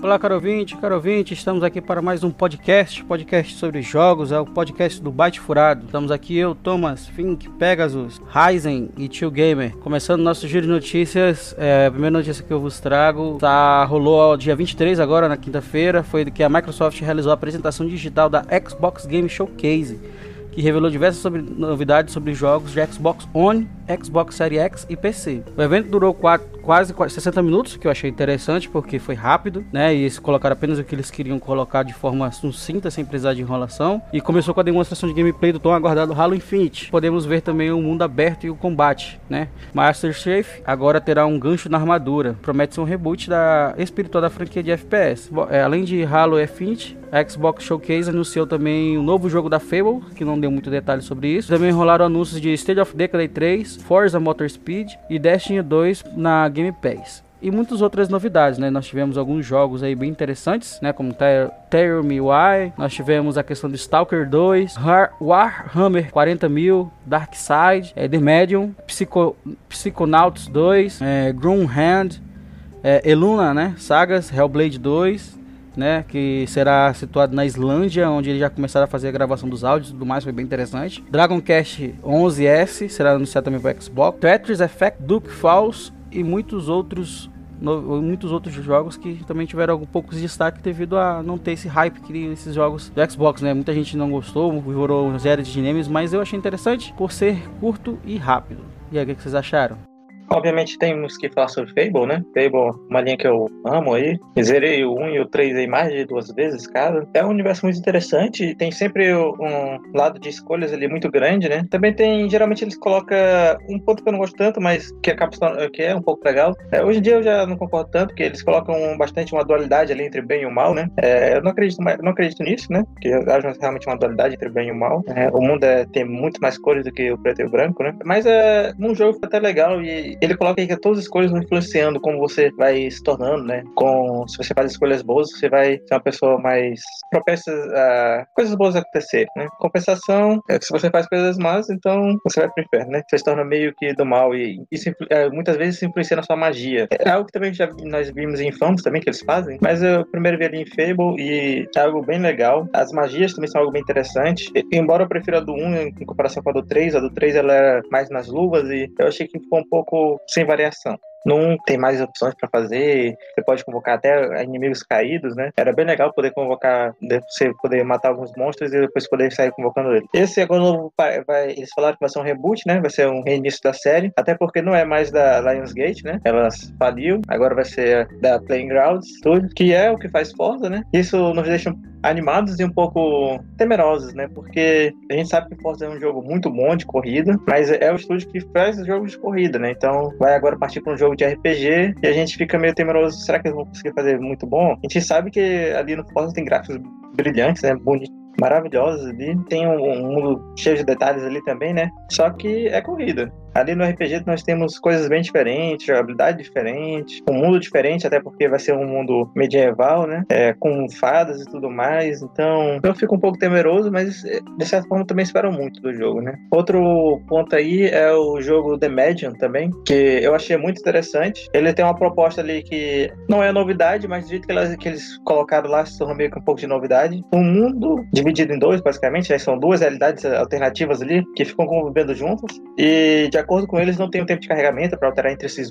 Olá, caro ouvinte, caro ouvinte, estamos aqui para mais um podcast, podcast sobre jogos, é o podcast do Byte Furado. Estamos aqui eu, Thomas, Fink, Pegasus, Ryzen e Tio Gamer. Começando nosso giro de notícias, é, a primeira notícia que eu vos trago, tá, rolou dia 23 agora, na quinta-feira, foi que a Microsoft realizou a apresentação digital da Xbox Game Showcase que revelou diversas sobre, novidades sobre jogos de Xbox One, Xbox Series X e PC. O evento durou quatro, quase 60 minutos, que eu achei interessante porque foi rápido, né? E eles colocaram apenas o que eles queriam colocar de forma sucinta, sem precisar de enrolação. E começou com a demonstração de gameplay do tão aguardado Halo Infinite. Podemos ver também o mundo aberto e o combate, né? Master Chief agora terá um gancho na armadura. Promete ser um reboot da espiritual da franquia de FPS. É, além de Halo Infinite, a Xbox Showcase anunciou também o um novo jogo da Fable, que não deu muito detalhe sobre isso. Também rolaram anúncios de State of Decay 3, Forza Motorspeed e Destiny 2 na Game Pass e muitas outras novidades, né? Nós tivemos alguns jogos aí bem interessantes, né? Como Tell Me Why, nós tivemos a questão do Stalker 2, Warhammer 40 mil, Dark Side, é, The Medium, Psycho, Psychonauts 2, é, Hand, é, Eluna, né? Sagas, Hellblade 2, né, que será situado na Islândia, onde eles já começaram a fazer a gravação dos áudios e tudo mais, foi bem interessante. Dragon Quest 11S será anunciado também para Xbox. Tetris Effect, Duke Falls e muitos outros no, muitos outros jogos que também tiveram algum pouco de destaque devido a não ter esse hype que esses jogos do Xbox, né? Muita gente não gostou, virou zero de games, mas eu achei interessante por ser curto e rápido. E aí, o que vocês acharam? Obviamente temos que falar sobre Fable, né? Fable, uma linha que eu amo aí. Zerei o 1 e o 3 aí mais de duas vezes, cara. É um universo muito interessante. Tem sempre um lado de escolhas ali muito grande, né? Também tem, geralmente eles colocam um ponto que eu não gosto tanto, mas que acaba que é um pouco legal. É, hoje em dia eu já não concordo tanto, porque eles colocam bastante uma dualidade ali entre bem e o mal, né? É, eu não acredito, não acredito nisso, né? Eu acho realmente uma dualidade entre bem e o mal. É, o mundo é, tem muito mais cores do que o preto e o branco, né? Mas é, num jogo até legal e ele coloca aí que todas as escolhas vão influenciando como você vai se tornando, né? Com, se você faz escolhas boas, você vai ser uma pessoa mais propensa a coisas boas acontecerem, né? Compensação, é se você faz coisas más, então você vai pro inferno, né? Você se torna meio que do mal e isso é, muitas vezes isso influencia na sua magia. É algo que também já nós vimos em Infamous também, que eles fazem, mas eu primeiro vi ali em Fable e é algo bem legal. As magias também são algo bem interessante. E, embora eu prefira a do 1 em comparação com a do 3, a do 3 ela era mais nas luvas e eu achei que ficou um pouco sem variação não tem mais opções para fazer. Você pode convocar até inimigos caídos, né? Era bem legal poder convocar, você poder matar alguns monstros e depois poder sair convocando ele. Esse agora novo vai, eles falaram que vai ser um reboot, né? Vai ser um reinício da série, até porque não é mais da Lionsgate, né? Ela faliu, agora vai ser da Playing Grounds Studio, que é o que faz Forza, né? Isso nos deixa animados e um pouco temerosos, né? Porque a gente sabe que Forza é um jogo muito bom de corrida, mas é o estúdio que faz jogos de corrida, né? Então vai agora partir para um jogo de RPG e a gente fica meio temeroso, será que eles vão conseguir fazer muito bom? A gente sabe que ali no Forza tem gráficos brilhantes, né? Bonitos maravilhosos ali. Tem um, um, mundo cheio de detalhes ali também, né? Só que é corrida. Ali no RPG nós temos coisas bem diferentes, jogabilidade diferente, um mundo diferente, até porque vai ser um mundo medieval, né? É, com fadas e tudo mais. Então eu fico um pouco temeroso, mas de certa forma também espero muito do jogo, né? Outro ponto aí é o jogo The Medium também, que eu achei muito interessante. Ele tem uma proposta ali que não é novidade, mas do jeito que, elas, que eles colocaram lá se tornou meio que um pouco de novidade. Um mundo dividido em dois, basicamente, né? são duas realidades alternativas ali que ficam convivendo juntas. E de acordo com eles, não tem um tempo de carregamento para alterar entre esses,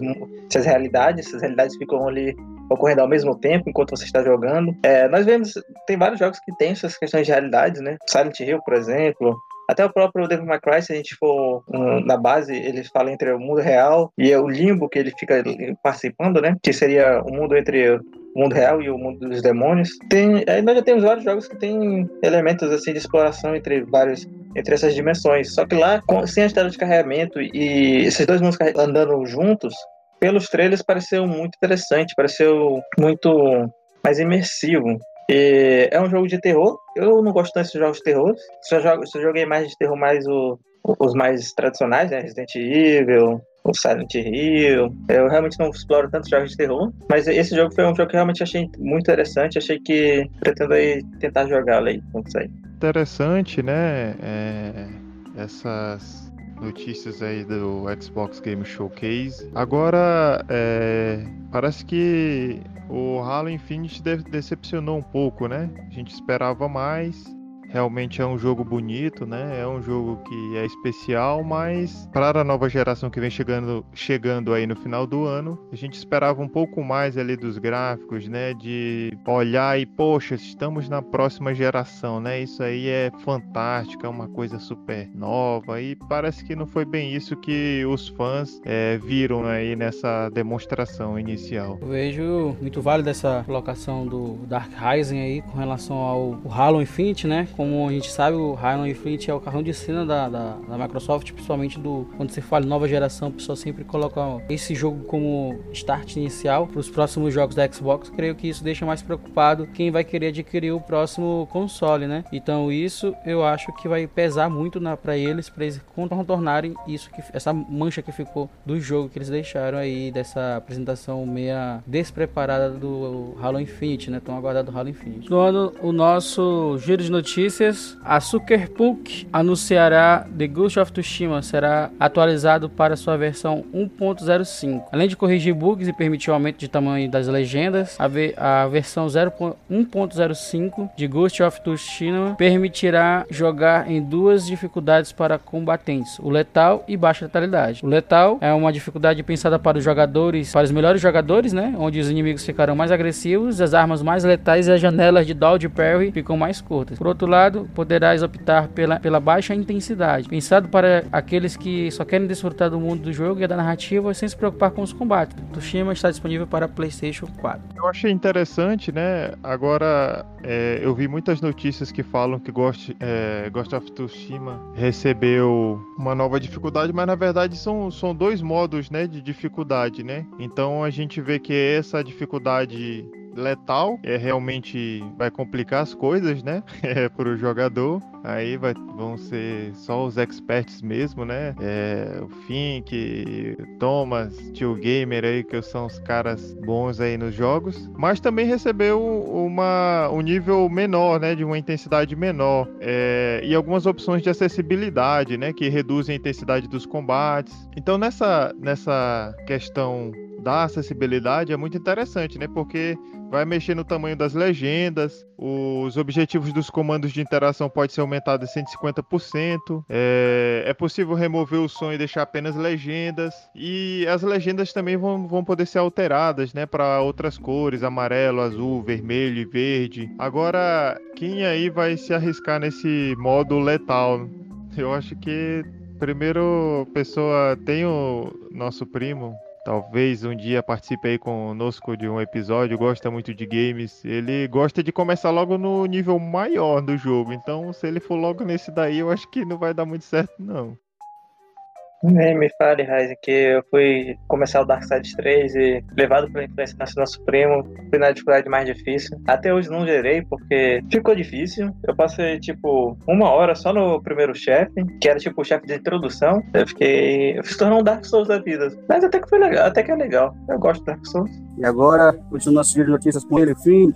essas realidades. Essas realidades ficam ali ocorrendo ao mesmo tempo enquanto você está jogando. É, nós vemos, tem vários jogos que têm essas questões de realidades, né? Silent Hill, por exemplo. Até o próprio Devil May Cry, se a gente for um, na base, ele fala entre o mundo real e o limbo que ele fica participando, né? Que seria o mundo entre mundo real e o mundo dos demônios. Tem, aí nós já temos vários jogos que têm elementos assim de exploração entre vários entre essas dimensões. Só que lá, com, sem a tela de carregamento e esses dois mundos andando juntos, pelos trailers pareceu muito interessante, pareceu muito mais imersivo. E é um jogo de terror. Eu não gosto tanto de jogos de terror. Só, jogo, só joguei mais de terror mais o, os mais tradicionais, né? Resident Evil, o Silent Hill. Eu realmente não exploro tantos jogos de terror, mas esse jogo foi um jogo que eu realmente achei muito interessante. Achei que pretendo aí tentar jogá-lo aí quando sair. Interessante, né? É, essas notícias aí do Xbox Game Showcase. Agora, é, parece que o Halo Infinite decepcionou um pouco, né? A gente esperava mais. Realmente é um jogo bonito, né? É um jogo que é especial, mas para a nova geração que vem chegando, chegando aí no final do ano, a gente esperava um pouco mais ali dos gráficos, né? De olhar e, poxa, estamos na próxima geração, né? Isso aí é fantástico, é uma coisa super nova e parece que não foi bem isso que os fãs é, viram aí nessa demonstração inicial. Eu vejo muito válido essa colocação do Dark Rising aí com relação ao Halo Infinite, né? Como a gente sabe, o Halo Infinite é o carrão de cena da, da, da Microsoft, principalmente do quando você fala nova geração, o pessoal sempre coloca esse jogo como start inicial para os próximos jogos da Xbox. Creio que isso deixa mais preocupado quem vai querer adquirir o próximo console, né? Então isso eu acho que vai pesar muito para eles, para eles contornarem isso que essa mancha que ficou do jogo que eles deixaram aí dessa apresentação meia despreparada do Halo Infinite, né? Tão aguardado Halo Infinite. Doando o nosso giro de notícias notícias, a Sucker Punch anunciará The Ghost of Tsushima será atualizado para sua versão 1.05. Além de corrigir bugs e permitir o aumento de tamanho das legendas, a, ve a versão 1.05 de Ghost of Tsushima permitirá jogar em duas dificuldades para combatentes, o letal e baixa letalidade. O letal é uma dificuldade pensada para os jogadores, para os melhores jogadores, né, onde os inimigos ficarão mais agressivos, as armas mais letais e as janelas de dodge parry ficam mais curtas. Por outro lado, lado, poderás optar pela, pela baixa intensidade, pensado para aqueles que só querem desfrutar do mundo do jogo e da narrativa sem se preocupar com os combates. Tsushima está disponível para PlayStation 4. Eu achei interessante, né? Agora, é, eu vi muitas notícias que falam que Ghost, é, Ghost of Tsushima recebeu uma nova dificuldade, mas na verdade são, são dois modos né, de dificuldade, né? Então a gente vê que essa dificuldade letal, é realmente vai complicar as coisas, né? É, para o jogador. Aí vai, vão ser só os experts mesmo, né? É, o Fink, Thomas, Tio Gamer aí, que são os caras bons aí nos jogos. Mas também recebeu uma, um nível menor, né? De uma intensidade menor. É, e algumas opções de acessibilidade, né? Que reduzem a intensidade dos combates. Então nessa, nessa questão da acessibilidade é muito interessante, né? Porque vai mexer no tamanho das legendas, os objetivos dos comandos de interação pode ser aumentado em 150%, é, é possível remover o som e deixar apenas legendas, e as legendas também vão, vão poder ser alteradas, né? Para outras cores, amarelo, azul, vermelho e verde. Agora, quem aí vai se arriscar nesse modo letal? Eu acho que primeiro pessoa tem o nosso primo talvez um dia participe aí conosco de um episódio, gosta muito de games. Ele gosta de começar logo no nível maior do jogo. Então, se ele for logo nesse daí, eu acho que não vai dar muito certo, não. Nem me fale, Raiz, que eu fui começar o Darkseid 3 e levado pela influência nacional supremo, fui na dificuldade mais difícil. Até hoje não gerei, porque ficou difícil. Eu passei, tipo, uma hora só no primeiro chefe, que era, tipo, o chefe de introdução. Eu fiquei... Eu fiz tornar um Dark Souls da vida. Mas até que foi legal, até que é legal. Eu gosto de Dark Souls. E agora, continuando nosso giro de notícias com ele, fim.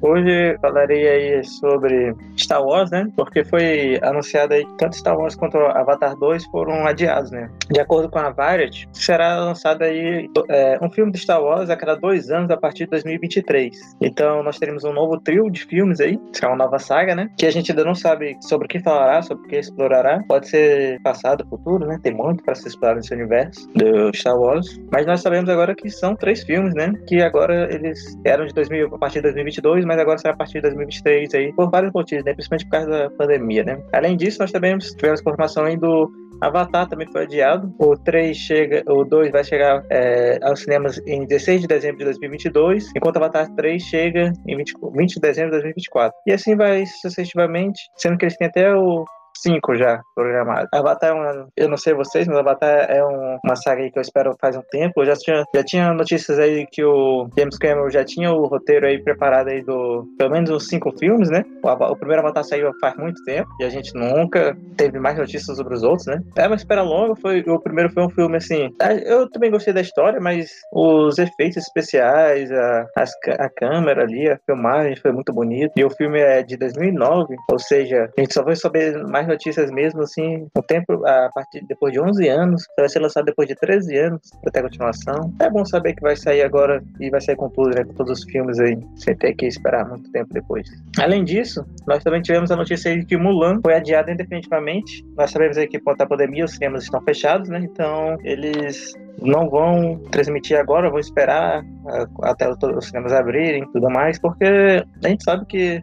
Hoje falarei aí sobre Star Wars, né? Porque foi anunciado aí tanto Star Wars quanto Avatar 2 foram adiados, né? De acordo com a Variety, será lançado aí é, um filme de Star Wars a cada dois anos a partir de 2023. Então nós teremos um novo trio de filmes aí, será uma nova saga, né? Que a gente ainda não sabe sobre o que falará, sobre o que explorará. Pode ser passado, futuro, né? Tem muito para se explorar nesse universo do Star Wars. Mas nós sabemos agora que são três filmes, né? Que agora eles eram de 2000 a partir de 2022 mas agora será a partir de 2023 aí, por vários motivos, né? Principalmente por causa da pandemia, né? Além disso, nós também tivemos informação aí do Avatar também foi adiado. O 3 chega, o 2 vai chegar é, aos cinemas em 16 de dezembro de 2022, enquanto Avatar 3 chega em 20, 20 de dezembro de 2024. E assim vai sucessivamente, sendo que eles têm até o cinco já programados. Avatar é uma, eu não sei vocês, mas Avatar é um, uma saga que eu espero faz um tempo. Eu já tinha, já tinha notícias aí que o James Cameron já tinha o roteiro aí preparado aí do pelo menos uns cinco filmes, né? O, o primeiro Avatar saiu faz muito tempo e a gente nunca teve mais notícias sobre os outros, né? É uma espera longa, foi o primeiro foi um filme assim. Eu também gostei da história, mas os efeitos especiais, a, as, a câmera ali, a filmagem foi muito bonito. E o filme é de 2009, ou seja, a gente só vai saber mais notícias mesmo, assim, o tempo, a partir depois de 11 anos, vai ser lançado depois de 13 anos, pra ter continuação. É bom saber que vai sair agora e vai sair com tudo, né, com todos os filmes aí, sem ter que esperar muito tempo depois. Além disso, nós também tivemos a notícia aí de que Mulan foi adiado indefinitivamente. Nós sabemos aí que por conta da pandemia os cinemas estão fechados, né, então eles não vão transmitir agora, vão esperar até os cinemas abrirem e tudo mais, porque a gente sabe que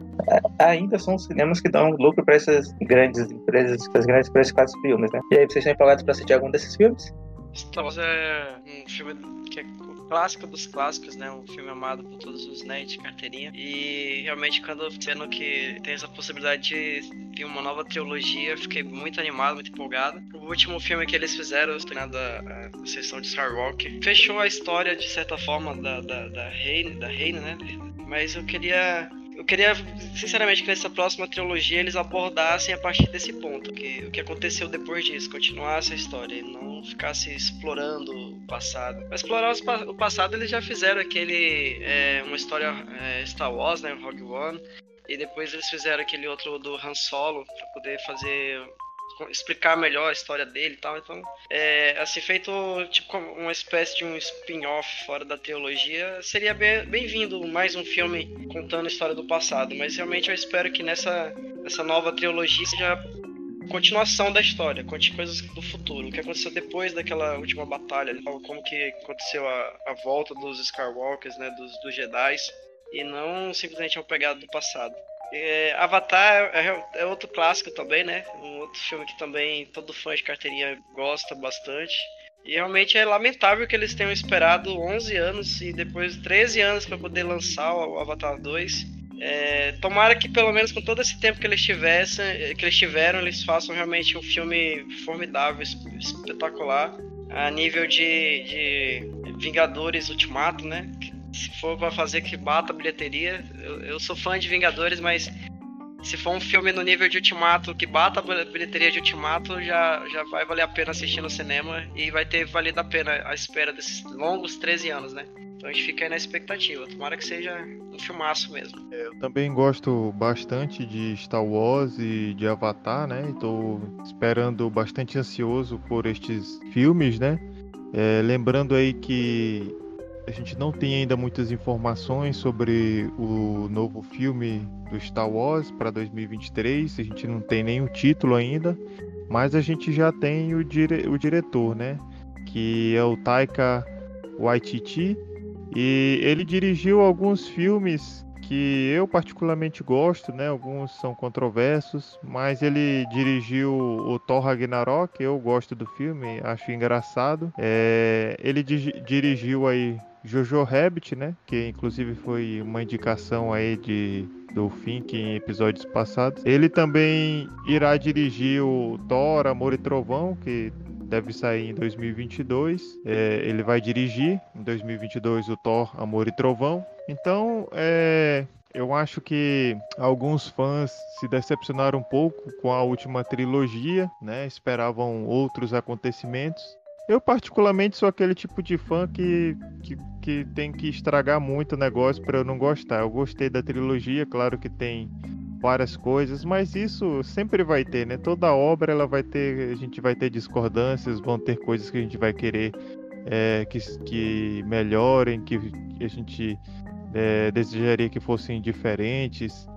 ainda são os cinemas que dão lucro para essas grandes empresas, as grandes empresas que fazem filmes, né? E aí, vocês estão empolgados para assistir algum desses filmes? Star Wars é um filme que é clássico dos clássicos, né? Um filme amado por todos os nerds de carteirinha. E realmente, quando vendo que tem essa possibilidade de ter uma nova trilogia, fiquei muito animado, muito empolgado. O último filme que eles fizeram, da a, sessão de Skywalker, fechou a história de certa forma da, da, da da Reine, né? Mas eu queria eu queria, sinceramente, que nessa próxima trilogia eles abordassem a partir desse ponto, que o que aconteceu depois disso, continuar essa história, e não ficasse explorando o passado. Pra explorar o passado, eles já fizeram aquele, é, uma história é, Star Wars, né, Rogue One, e depois eles fizeram aquele outro do Han Solo, para poder fazer explicar melhor a história dele e tal. Então, é, assim, feito tipo uma espécie de um spin-off fora da teologia, seria bem-vindo mais um filme contando a história do passado. Mas realmente eu espero que nessa, nessa nova trilogia seja continuação da história, conte coisas do futuro, o que aconteceu depois daquela última batalha, como que aconteceu a, a volta dos Skywalkers, né, dos, dos Jedi, e não simplesmente uma pegada do passado. É, Avatar é, é, outro clássico também, né? Um outro filme que também todo fã de carteirinha gosta bastante. E realmente é lamentável que eles tenham esperado 11 anos e depois 13 anos para poder lançar o Avatar 2. É, tomara que pelo menos com todo esse tempo que eles tivessem, que eles tiveram, eles façam realmente um filme formidável, espetacular, a nível de, de Vingadores Ultimato, né? Se for para fazer que bata a bilheteria, eu, eu, sou fã de Vingadores, mas se for um filme no nível de Ultimato que bata a bilheteria de Ultimato, já, já vai valer a pena assistir no cinema e vai ter valido a pena a espera desses longos 13 anos, né? Então a gente fica aí na expectativa. Tomara que seja um filmaço mesmo. É, eu também gosto bastante de Star Wars e de Avatar, né? Estou esperando bastante ansioso por estes filmes, né? É, lembrando aí que a gente não tem ainda muitas informações sobre o novo filme do Star Wars para 2023. A gente não tem nem o título ainda, mas a gente já tem o, dire o diretor, né? Que é o Taika Waititi. E ele dirigiu alguns filmes que eu particularmente gosto, né? Alguns são controversos, mas ele dirigiu o Thor Ragnarok, eu gosto do filme, acho engraçado. É, ele dirigiu aí Jojo Rabbit, né? Que inclusive foi uma indicação aí de do Fink em episódios passados. Ele também irá dirigir o Thor, Amor e Trovão, que deve sair em 2022. É, ele vai dirigir em 2022 o Thor, Amor e Trovão. Então, é, eu acho que alguns fãs se decepcionaram um pouco com a última trilogia, né? Esperavam outros acontecimentos. Eu, particularmente, sou aquele tipo de fã que, que, que tem que estragar muito o negócio para eu não gostar. Eu gostei da trilogia, claro que tem várias coisas, mas isso sempre vai ter, né? Toda obra ela vai ter, a gente vai ter discordâncias, vão ter coisas que a gente vai querer é, que, que melhorem, que, a gente é, desejaria que fossem diferentes.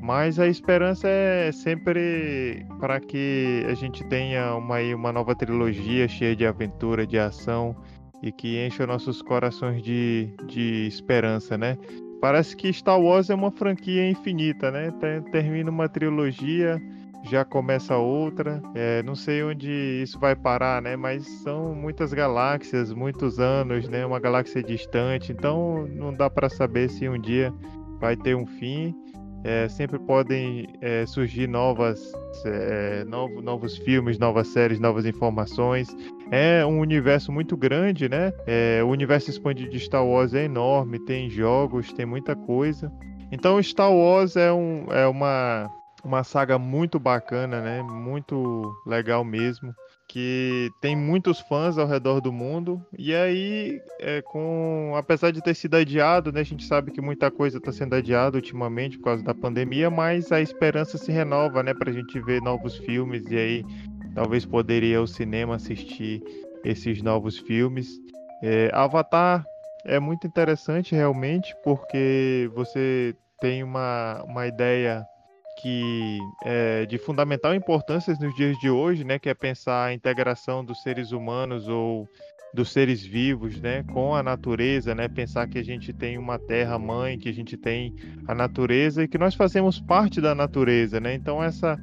Mas a esperança é sempre para que a gente tenha uma, uma nova trilogia cheia de aventura, de ação e que encha nossos corações de, de esperança, né? Parece que Star Wars é uma franquia infinita, né? Termina uma trilogia, já começa outra. É, não sei onde isso vai parar, né? Mas são muitas galáxias, muitos anos, né? Uma galáxia distante, então não dá para saber se um dia vai ter um fim. É, sempre podem é, surgir novas, é, novo, novos filmes, novas séries, novas informações. É um universo muito grande, né? É, o universo expandido de Star Wars é enorme, tem jogos, tem muita coisa. Então Star Wars é, um, é uma, uma saga muito bacana, né? Muito legal mesmo. Que tem muitos fãs ao redor do mundo. E aí, é, com apesar de ter sido adiado, né, a gente sabe que muita coisa está sendo adiada ultimamente por causa da pandemia, mas a esperança se renova, né, para a gente ver novos filmes e aí talvez poderia ao cinema assistir esses novos filmes. É, Avatar é muito interessante realmente porque você tem uma, uma ideia que é de fundamental importância nos dias de hoje, né, que é pensar a integração dos seres humanos ou dos seres vivos, né, com a natureza, né, pensar que a gente tem uma terra mãe, que a gente tem a natureza e que nós fazemos parte da natureza, né. Então essa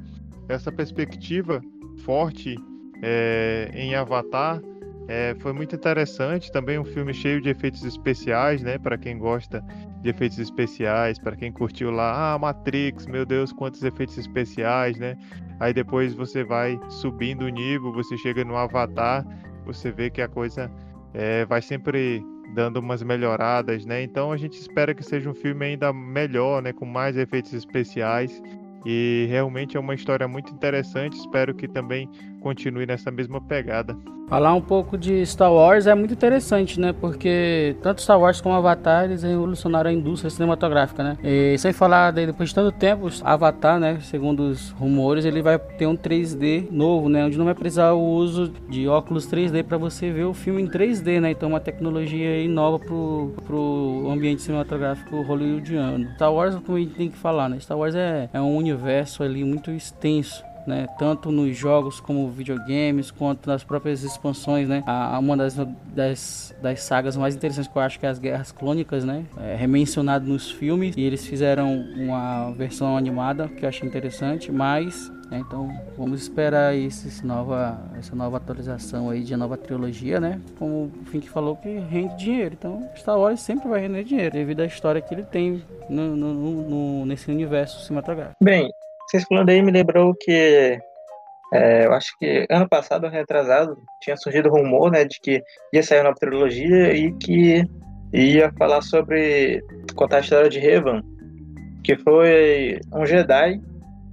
essa perspectiva forte é, em Avatar é, foi muito interessante. Também um filme cheio de efeitos especiais, né, para quem gosta de efeitos especiais, para quem curtiu lá, ah, Matrix, meu Deus, quantos efeitos especiais, né? Aí depois você vai subindo o nível, você chega no Avatar, você vê que a coisa é, vai sempre dando umas melhoradas, né? Então a gente espera que seja um filme ainda melhor, né? Com mais efeitos especiais. E realmente é uma história muito interessante. Espero que também continue nessa mesma pegada. Falar um pouco de Star Wars é muito interessante, né? Porque tanto Star Wars como Avatar eles revolucionaram a indústria cinematográfica, né? E sem falar de, depois de tanto tempo, Avatar, né? Segundo os rumores, ele vai ter um 3D novo, né? Onde não vai precisar o uso de óculos 3D para você ver o filme em 3D, né? Então uma tecnologia aí nova pro, pro ambiente cinematográfico hollywoodiano. Star Wars, como a gente tem que falar, né? Star Wars é, é um universo ali muito extenso né? Tanto nos jogos como videogames, quanto nas próprias expansões, né? A, uma das, das, das sagas mais interessantes que eu acho que é as Guerras Clônicas, né? É remencionado nos filmes e eles fizeram uma versão animada que eu achei interessante, mas né? então vamos esperar esse nova, essa nova atualização aí de nova trilogia, né? Como o Fink falou que rende dinheiro. Então Star Wars sempre vai render dinheiro devido à história que ele tem no, no, no, nesse universo cinematográfico. Bem, vocês falando aí me lembrou que é, eu acho que ano passado, retrasado, tinha surgido rumor né, de que ia sair uma trilogia e que ia falar sobre contar a história de Revan, que foi um Jedi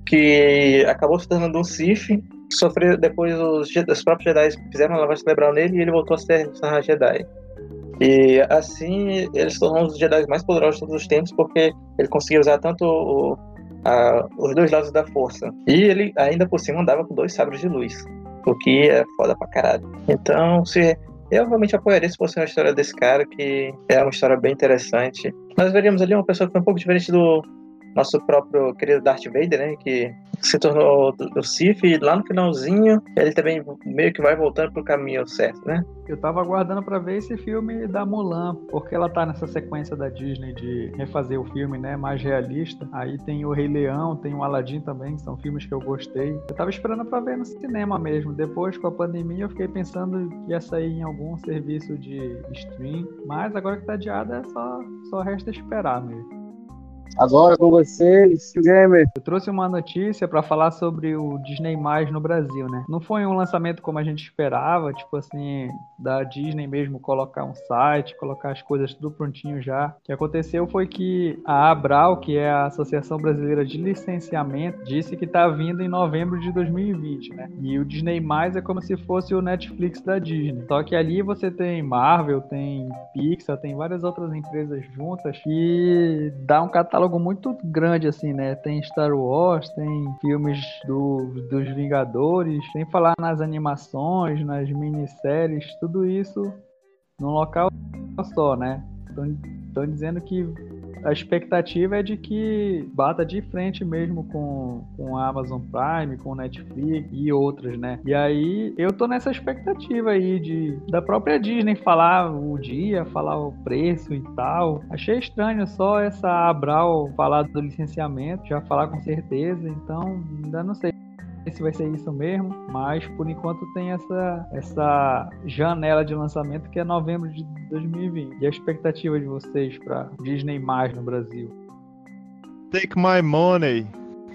que acabou se tornando um Sith, sofreu depois os, os próprios Jedi fizeram uma lavagem cerebral nele e ele voltou a ser um Jedi. E assim ele se tornou um dos Jedi mais poderosos de todos os tempos porque ele conseguia usar tanto o a, os dois lados da força. E ele ainda por cima andava com dois sabres de luz, o que é foda pra caralho. Então, se eu realmente apoiaria se fosse uma história desse cara, que é uma história bem interessante. Nós veríamos ali uma pessoa que foi um pouco diferente do nosso próprio querido Darth Vader, né? Que se tornou o Sif e lá no finalzinho ele também meio que vai voltando pro caminho certo, né? Eu tava aguardando para ver esse filme da Mulan, porque ela tá nessa sequência da Disney de refazer o filme, né, mais realista. Aí tem o Rei Leão, tem o Aladdin também, que são filmes que eu gostei. Eu tava esperando para ver no cinema mesmo. Depois com a pandemia eu fiquei pensando que ia sair em algum serviço de stream, mas agora que tá adiada é só só resta esperar mesmo. Agora com vocês, Gamer. Eu trouxe uma notícia para falar sobre o Disney Mais no Brasil, né? Não foi um lançamento como a gente esperava, tipo assim, da Disney mesmo colocar um site, colocar as coisas tudo prontinho já. O que aconteceu foi que a Abral, que é a Associação Brasileira de Licenciamento, disse que tá vindo em novembro de 2020, né? E o Disney Mais é como se fosse o Netflix da Disney. Só que ali você tem Marvel, tem Pixar, tem várias outras empresas juntas e dá um catálogo catálogo muito grande, assim, né? Tem Star Wars, tem filmes do, dos Vingadores, sem falar nas animações, nas minisséries, tudo isso num local só, né? Estão dizendo que a expectativa é de que bata de frente mesmo com, com a Amazon Prime, com Netflix e outras, né? E aí eu tô nessa expectativa aí de da própria Disney falar o dia, falar o preço e tal. Achei estranho só essa Abral falar do licenciamento, já falar com certeza, então ainda não sei se vai ser isso mesmo, mas por enquanto tem essa, essa janela de lançamento que é novembro de 2020. E a expectativa de vocês para Disney mais no Brasil? Take my money.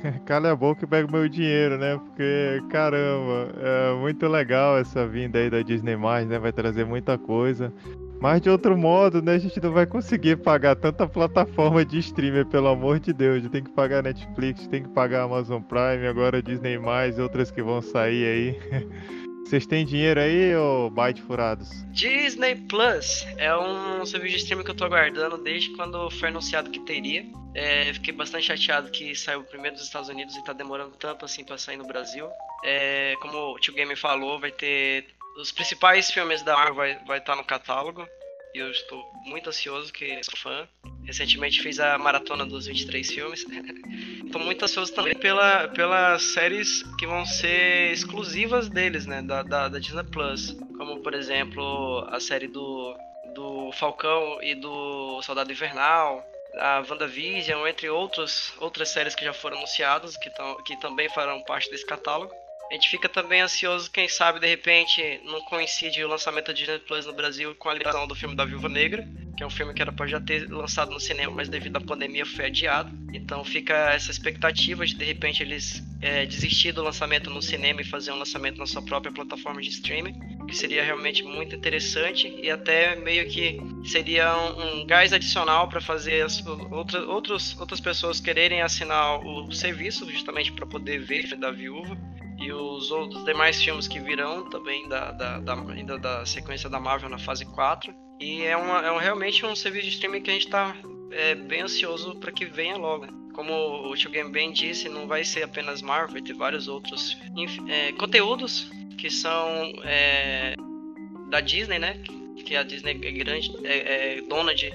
Cala a boca e pega o meu dinheiro, né? Porque, caramba, é muito legal essa vinda aí da Disney+, né? Vai trazer muita coisa. Mas de outro modo, né, a gente não vai conseguir pagar tanta plataforma de streamer, pelo amor de Deus. Tem que pagar Netflix, tem que pagar Amazon Prime, agora Disney+, outras que vão sair aí. Vocês têm dinheiro aí, ou byte furados? Disney Plus é um serviço de streaming que eu tô aguardando desde quando foi anunciado que teria. É, fiquei bastante chateado que saiu primeiro dos Estados Unidos e tá demorando tanto assim pra sair no Brasil. É, como o Tio Game falou, vai ter. Os principais filmes da Marvel vai estar tá no catálogo. E eu estou muito ansioso, que sou fã. Recentemente fiz a maratona dos 23 filmes. Estou muito ansioso também pela, pelas séries que vão ser exclusivas deles, né? Da, da, da Disney Plus. Como, por exemplo, a série do, do Falcão e do Soldado Invernal. A WandaVision, entre outros, outras séries que já foram anunciadas, que, tão, que também farão parte desse catálogo. A gente fica também ansioso, quem sabe de repente não coincide o lançamento da Disney Plus no Brasil com a liberação do filme da Viúva Negra, que é um filme que era para já ter lançado no cinema, mas devido à pandemia foi adiado. Então fica essa expectativa de de repente eles é, desistir do lançamento no cinema e fazer um lançamento na sua própria plataforma de streaming, que seria realmente muito interessante e até meio que seria um, um gás adicional para fazer as, outra, outros, outras pessoas quererem assinar o serviço, justamente para poder ver da viúva e os outros demais filmes que virão também da, da, da, ainda da sequência da Marvel na fase 4. E é, uma, é um, realmente um serviço de streaming que a gente está é, bem ansioso para que venha logo. Como o Tio Game disse, não vai ser apenas Marvel, vai ter vários outros é, conteúdos que são é, da Disney, né? Que a Disney é grande, é, é dona de,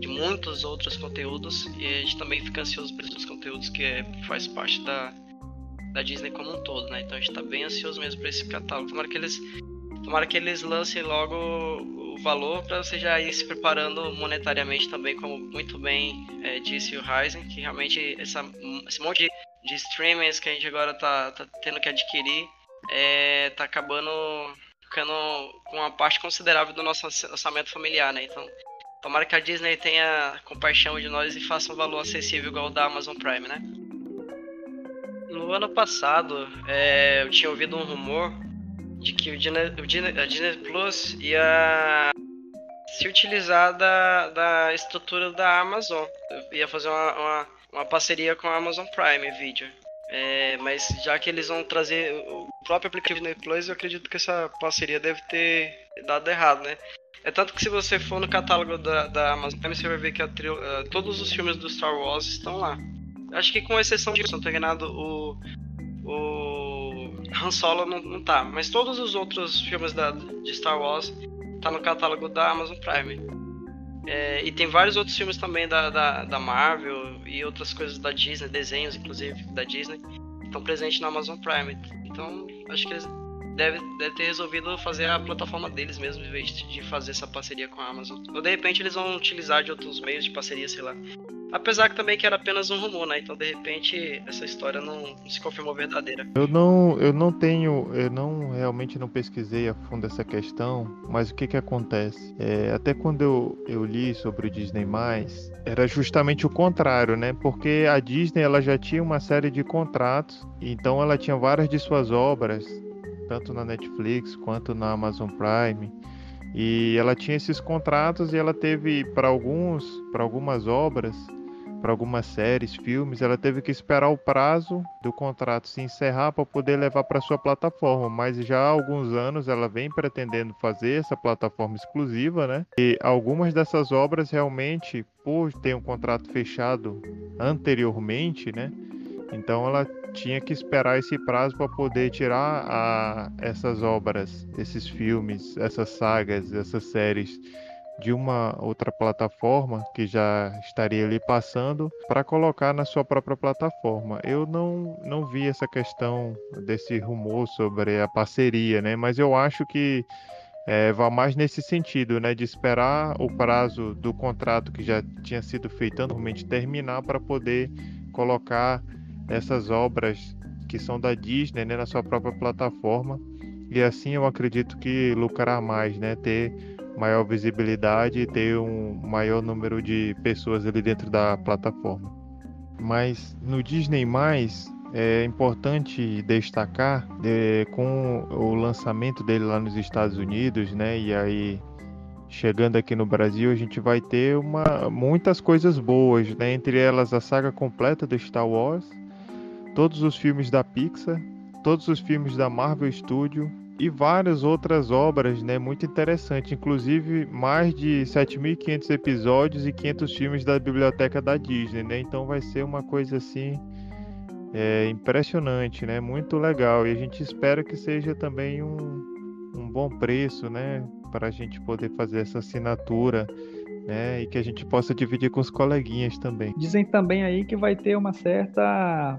de muitos outros conteúdos e a gente também fica ansioso por esses conteúdos que é, faz parte da, da Disney como um todo, né? Então a gente tá bem ansioso mesmo para esse catálogo. Tomara que eles, tomara que eles lancem logo o valor para você já ir se preparando monetariamente também, como muito bem é, disse o Ryzen, que realmente essa, esse monte de, de streamers que a gente agora tá, tá tendo que adquirir é, tá acabando ficando com uma parte considerável do nosso orçamento familiar, né? Então, tomara que a Disney tenha compaixão de nós e faça um valor acessível igual o da Amazon Prime, né? No ano passado, é, eu tinha ouvido um rumor de que o Disney, o Disney, a Disney Plus ia se utilizar da, da estrutura da Amazon. Eu ia fazer uma, uma, uma, parceria com a Amazon Prime Video. É, mas já que eles vão trazer o próprio aplicativo Disney Plus, eu acredito que essa parceria deve ter dado errado, né? É tanto que se você for no catálogo da, da Amazon Prime, você vai ver que a, uh, todos os filmes do Star Wars estão lá. Acho que com exceção de, não enganado, o, o Han Solo não, não tá. Mas todos os outros filmes da, de Star Wars tá no catálogo da Amazon Prime. É, e tem vários outros filmes também da, da, da, Marvel e outras coisas da Disney, desenhos inclusive da Disney, estão presentes na Amazon Prime. Então acho que eles devem deve ter resolvido fazer a plataforma deles mesmo, em vez de fazer essa parceria com a Amazon. Ou de repente eles vão utilizar de outros meios de parceria, sei lá. Apesar que também que era apenas um rumor, né? Então, de repente, essa história não, não, se confirmou verdadeira. Eu não, eu não tenho, eu não realmente não pesquisei a fundo essa questão, mas o que que acontece? É, até quando eu, eu li sobre o Disney+, era justamente o contrário, né? Porque a Disney, ela já tinha uma série de contratos, então ela tinha várias de suas obras, tanto na Netflix quanto na Amazon Prime, e ela tinha esses contratos e ela teve para alguns, para algumas obras, para algumas séries, filmes, ela teve que esperar o prazo do contrato se encerrar para poder levar para sua plataforma. Mas já há alguns anos ela vem pretendendo fazer essa plataforma exclusiva, né? E algumas dessas obras realmente, por ter um contrato fechado anteriormente, né? Então ela tinha que esperar esse prazo para poder tirar a, essas obras, esses filmes, essas sagas, essas séries de uma outra plataforma que já estaria ali passando para colocar na sua própria plataforma. Eu não, não vi essa questão desse rumor sobre a parceria, né? Mas eu acho que é, vai mais nesse sentido, né? De esperar o prazo do contrato que já tinha sido feito anualmente terminar para poder colocar essas obras que são da Disney né, na sua própria plataforma. E assim eu acredito que lucrará mais, né? Ter maior visibilidade e ter um maior número de pessoas ali dentro da plataforma. Mas no Disney é importante destacar é, com o lançamento dele lá nos Estados Unidos, né? E aí chegando aqui no Brasil a gente vai ter uma, muitas coisas boas, né? Entre elas a saga completa do Star Wars, todos os filmes da Pixar, todos os filmes da Marvel Studio, e várias outras obras, né, muito interessantes, inclusive mais de 7.500 episódios e 500 filmes da biblioteca da Disney, né? Então vai ser uma coisa assim é, impressionante, né? Muito legal e a gente espera que seja também um, um bom preço, né, para a gente poder fazer essa assinatura. Né, e que a gente possa dividir com os coleguinhas também. Dizem também aí que vai ter uma certa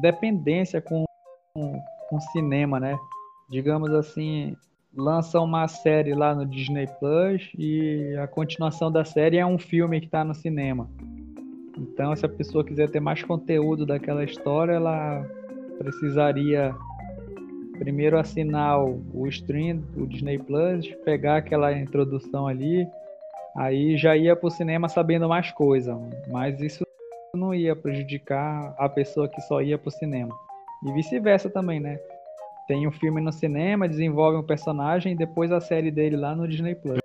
dependência com, com, com cinema, né? digamos assim, lança uma série lá no Disney Plus e a continuação da série é um filme que está no cinema. Então, se a pessoa quiser ter mais conteúdo daquela história, ela precisaria primeiro assinar o, stream, o Disney Plus, pegar aquela introdução ali, aí já ia para o cinema sabendo mais coisa. Mas isso ia prejudicar a pessoa que só ia para o cinema. E vice-versa também, né? tem um filme no cinema, desenvolve um personagem e depois a série dele lá no Disney Plus.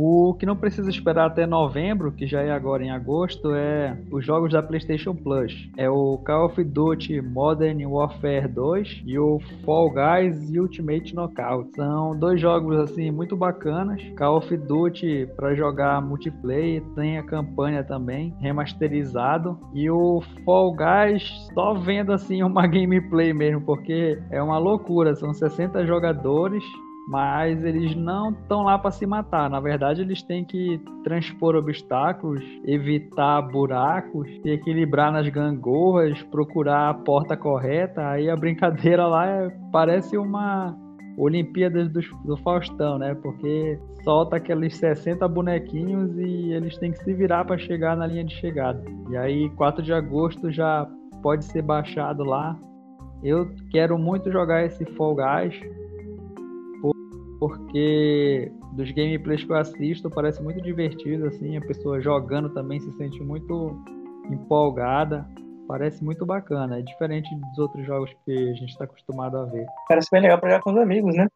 O que não precisa esperar até novembro, que já é agora em agosto, é os jogos da PlayStation Plus. É o Call of Duty Modern Warfare 2 e o Fall Guys Ultimate Knockout. São dois jogos assim muito bacanas. Call of Duty para jogar multiplayer, tem a campanha também remasterizado e o Fall Guys só vendo assim uma gameplay mesmo, porque é uma loucura, são 60 jogadores mas eles não estão lá para se matar. Na verdade, eles têm que transpor obstáculos, evitar buracos, se equilibrar nas gangorras, procurar a porta correta. Aí a brincadeira lá é, parece uma Olimpíadas do, do Faustão, né? Porque solta aqueles 60 bonequinhos e eles têm que se virar para chegar na linha de chegada. E aí, 4 de agosto já pode ser baixado lá. Eu quero muito jogar esse Fall Guys porque dos gameplays que eu assisto parece muito divertido, assim, a pessoa jogando também se sente muito empolgada, parece muito bacana, é diferente dos outros jogos que a gente está acostumado a ver. Parece bem legal para jogar com os amigos, né?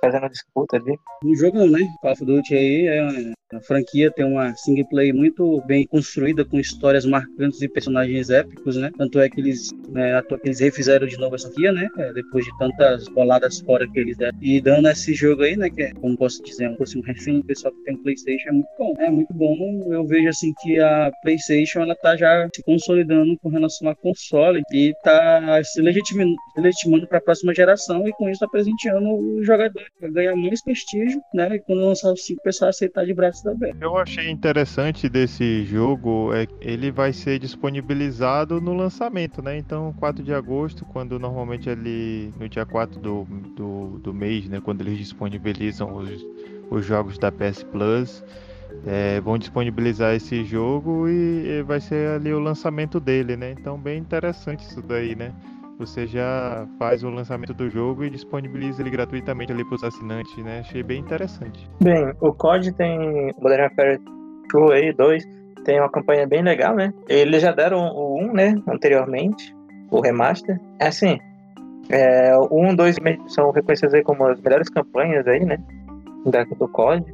Fazendo disputa ali. Um jogo, né? Call of Duty aí é a franquia tem uma single play muito bem construída, com histórias marcantes e personagens épicos, né? Tanto é que eles, né, eles refizeram de novo essa franquia, né? É, depois de tantas boladas fora que eles deram. E dando esse jogo aí, né? Que é, como posso dizer, um refém do pessoal que tem um Playstation, é muito bom. É muito bom. Eu vejo assim que a Playstation, ela tá já se consolidando com relação a console e tá se legitimando, legitimando para a próxima geração e com isso tá presenteando o jogador ganhar mais prestígio, né? E quando lançar o 5, o pessoal aceitar de braço também. Eu achei interessante desse jogo é ele vai ser disponibilizado no lançamento, né? Então, 4 de agosto, quando normalmente ele no dia 4 do, do, do mês, né, quando eles disponibilizam os, os jogos da PS Plus, é, vão disponibilizar esse jogo e vai ser ali o lançamento dele, né? Então, bem interessante isso daí, né? Você já faz o lançamento do jogo e disponibiliza ele gratuitamente ali para os assinantes, né? Achei bem interessante. Bem, o COD tem Modern Warfare 2 2 tem uma campanha bem legal, né? Eles já deram o 1, né, anteriormente, o remaster. É assim, é, o 1 e 2 são reconhecidos aí como as melhores campanhas aí, né, do COD.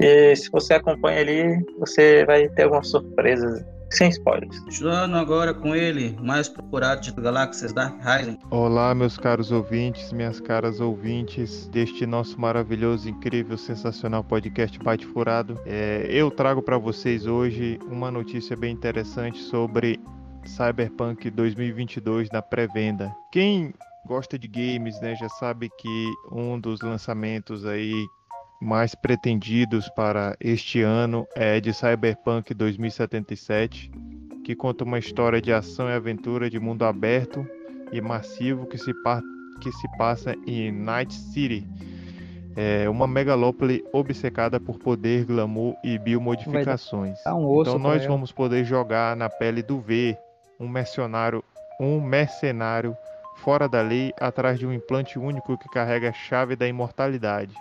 E se você acompanha ali, você vai ter algumas surpresas sem spoilers. Continuando agora com ele, mais procurado de galáxias Dark Rising. Olá, meus caros ouvintes, minhas caras ouvintes deste nosso maravilhoso, incrível, sensacional podcast Bate Furado. É, eu trago para vocês hoje uma notícia bem interessante sobre Cyberpunk 2022 na pré-venda. Quem gosta de games, né, já sabe que um dos lançamentos aí mais pretendidos para este ano é de Cyberpunk 2077, que conta uma história de ação e aventura de mundo aberto e massivo que se, que se passa em Night City, é uma megalópole obcecada por poder, glamour e biomodificações. Um então nós vamos poder jogar na pele do V, um mercenário, um mercenário fora da lei atrás de um implante único que carrega a chave da imortalidade.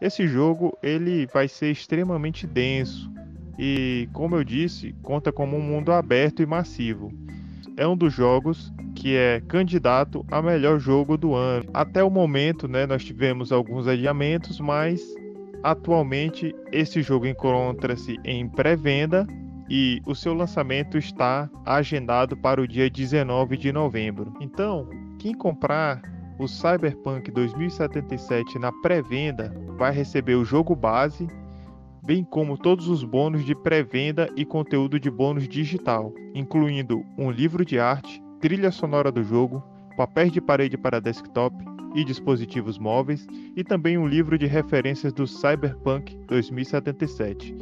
Esse jogo ele vai ser extremamente denso e, como eu disse, conta como um mundo aberto e massivo. É um dos jogos que é candidato a melhor jogo do ano. Até o momento, né, nós tivemos alguns adiamentos, mas atualmente esse jogo encontra-se em pré-venda e o seu lançamento está agendado para o dia 19 de novembro. Então, quem comprar o Cyberpunk 2077 na pré-venda vai receber o jogo base, bem como todos os bônus de pré-venda e conteúdo de bônus digital, incluindo um livro de arte, trilha sonora do jogo, papéis de parede para desktop e dispositivos móveis e também um livro de referências do Cyberpunk 2077,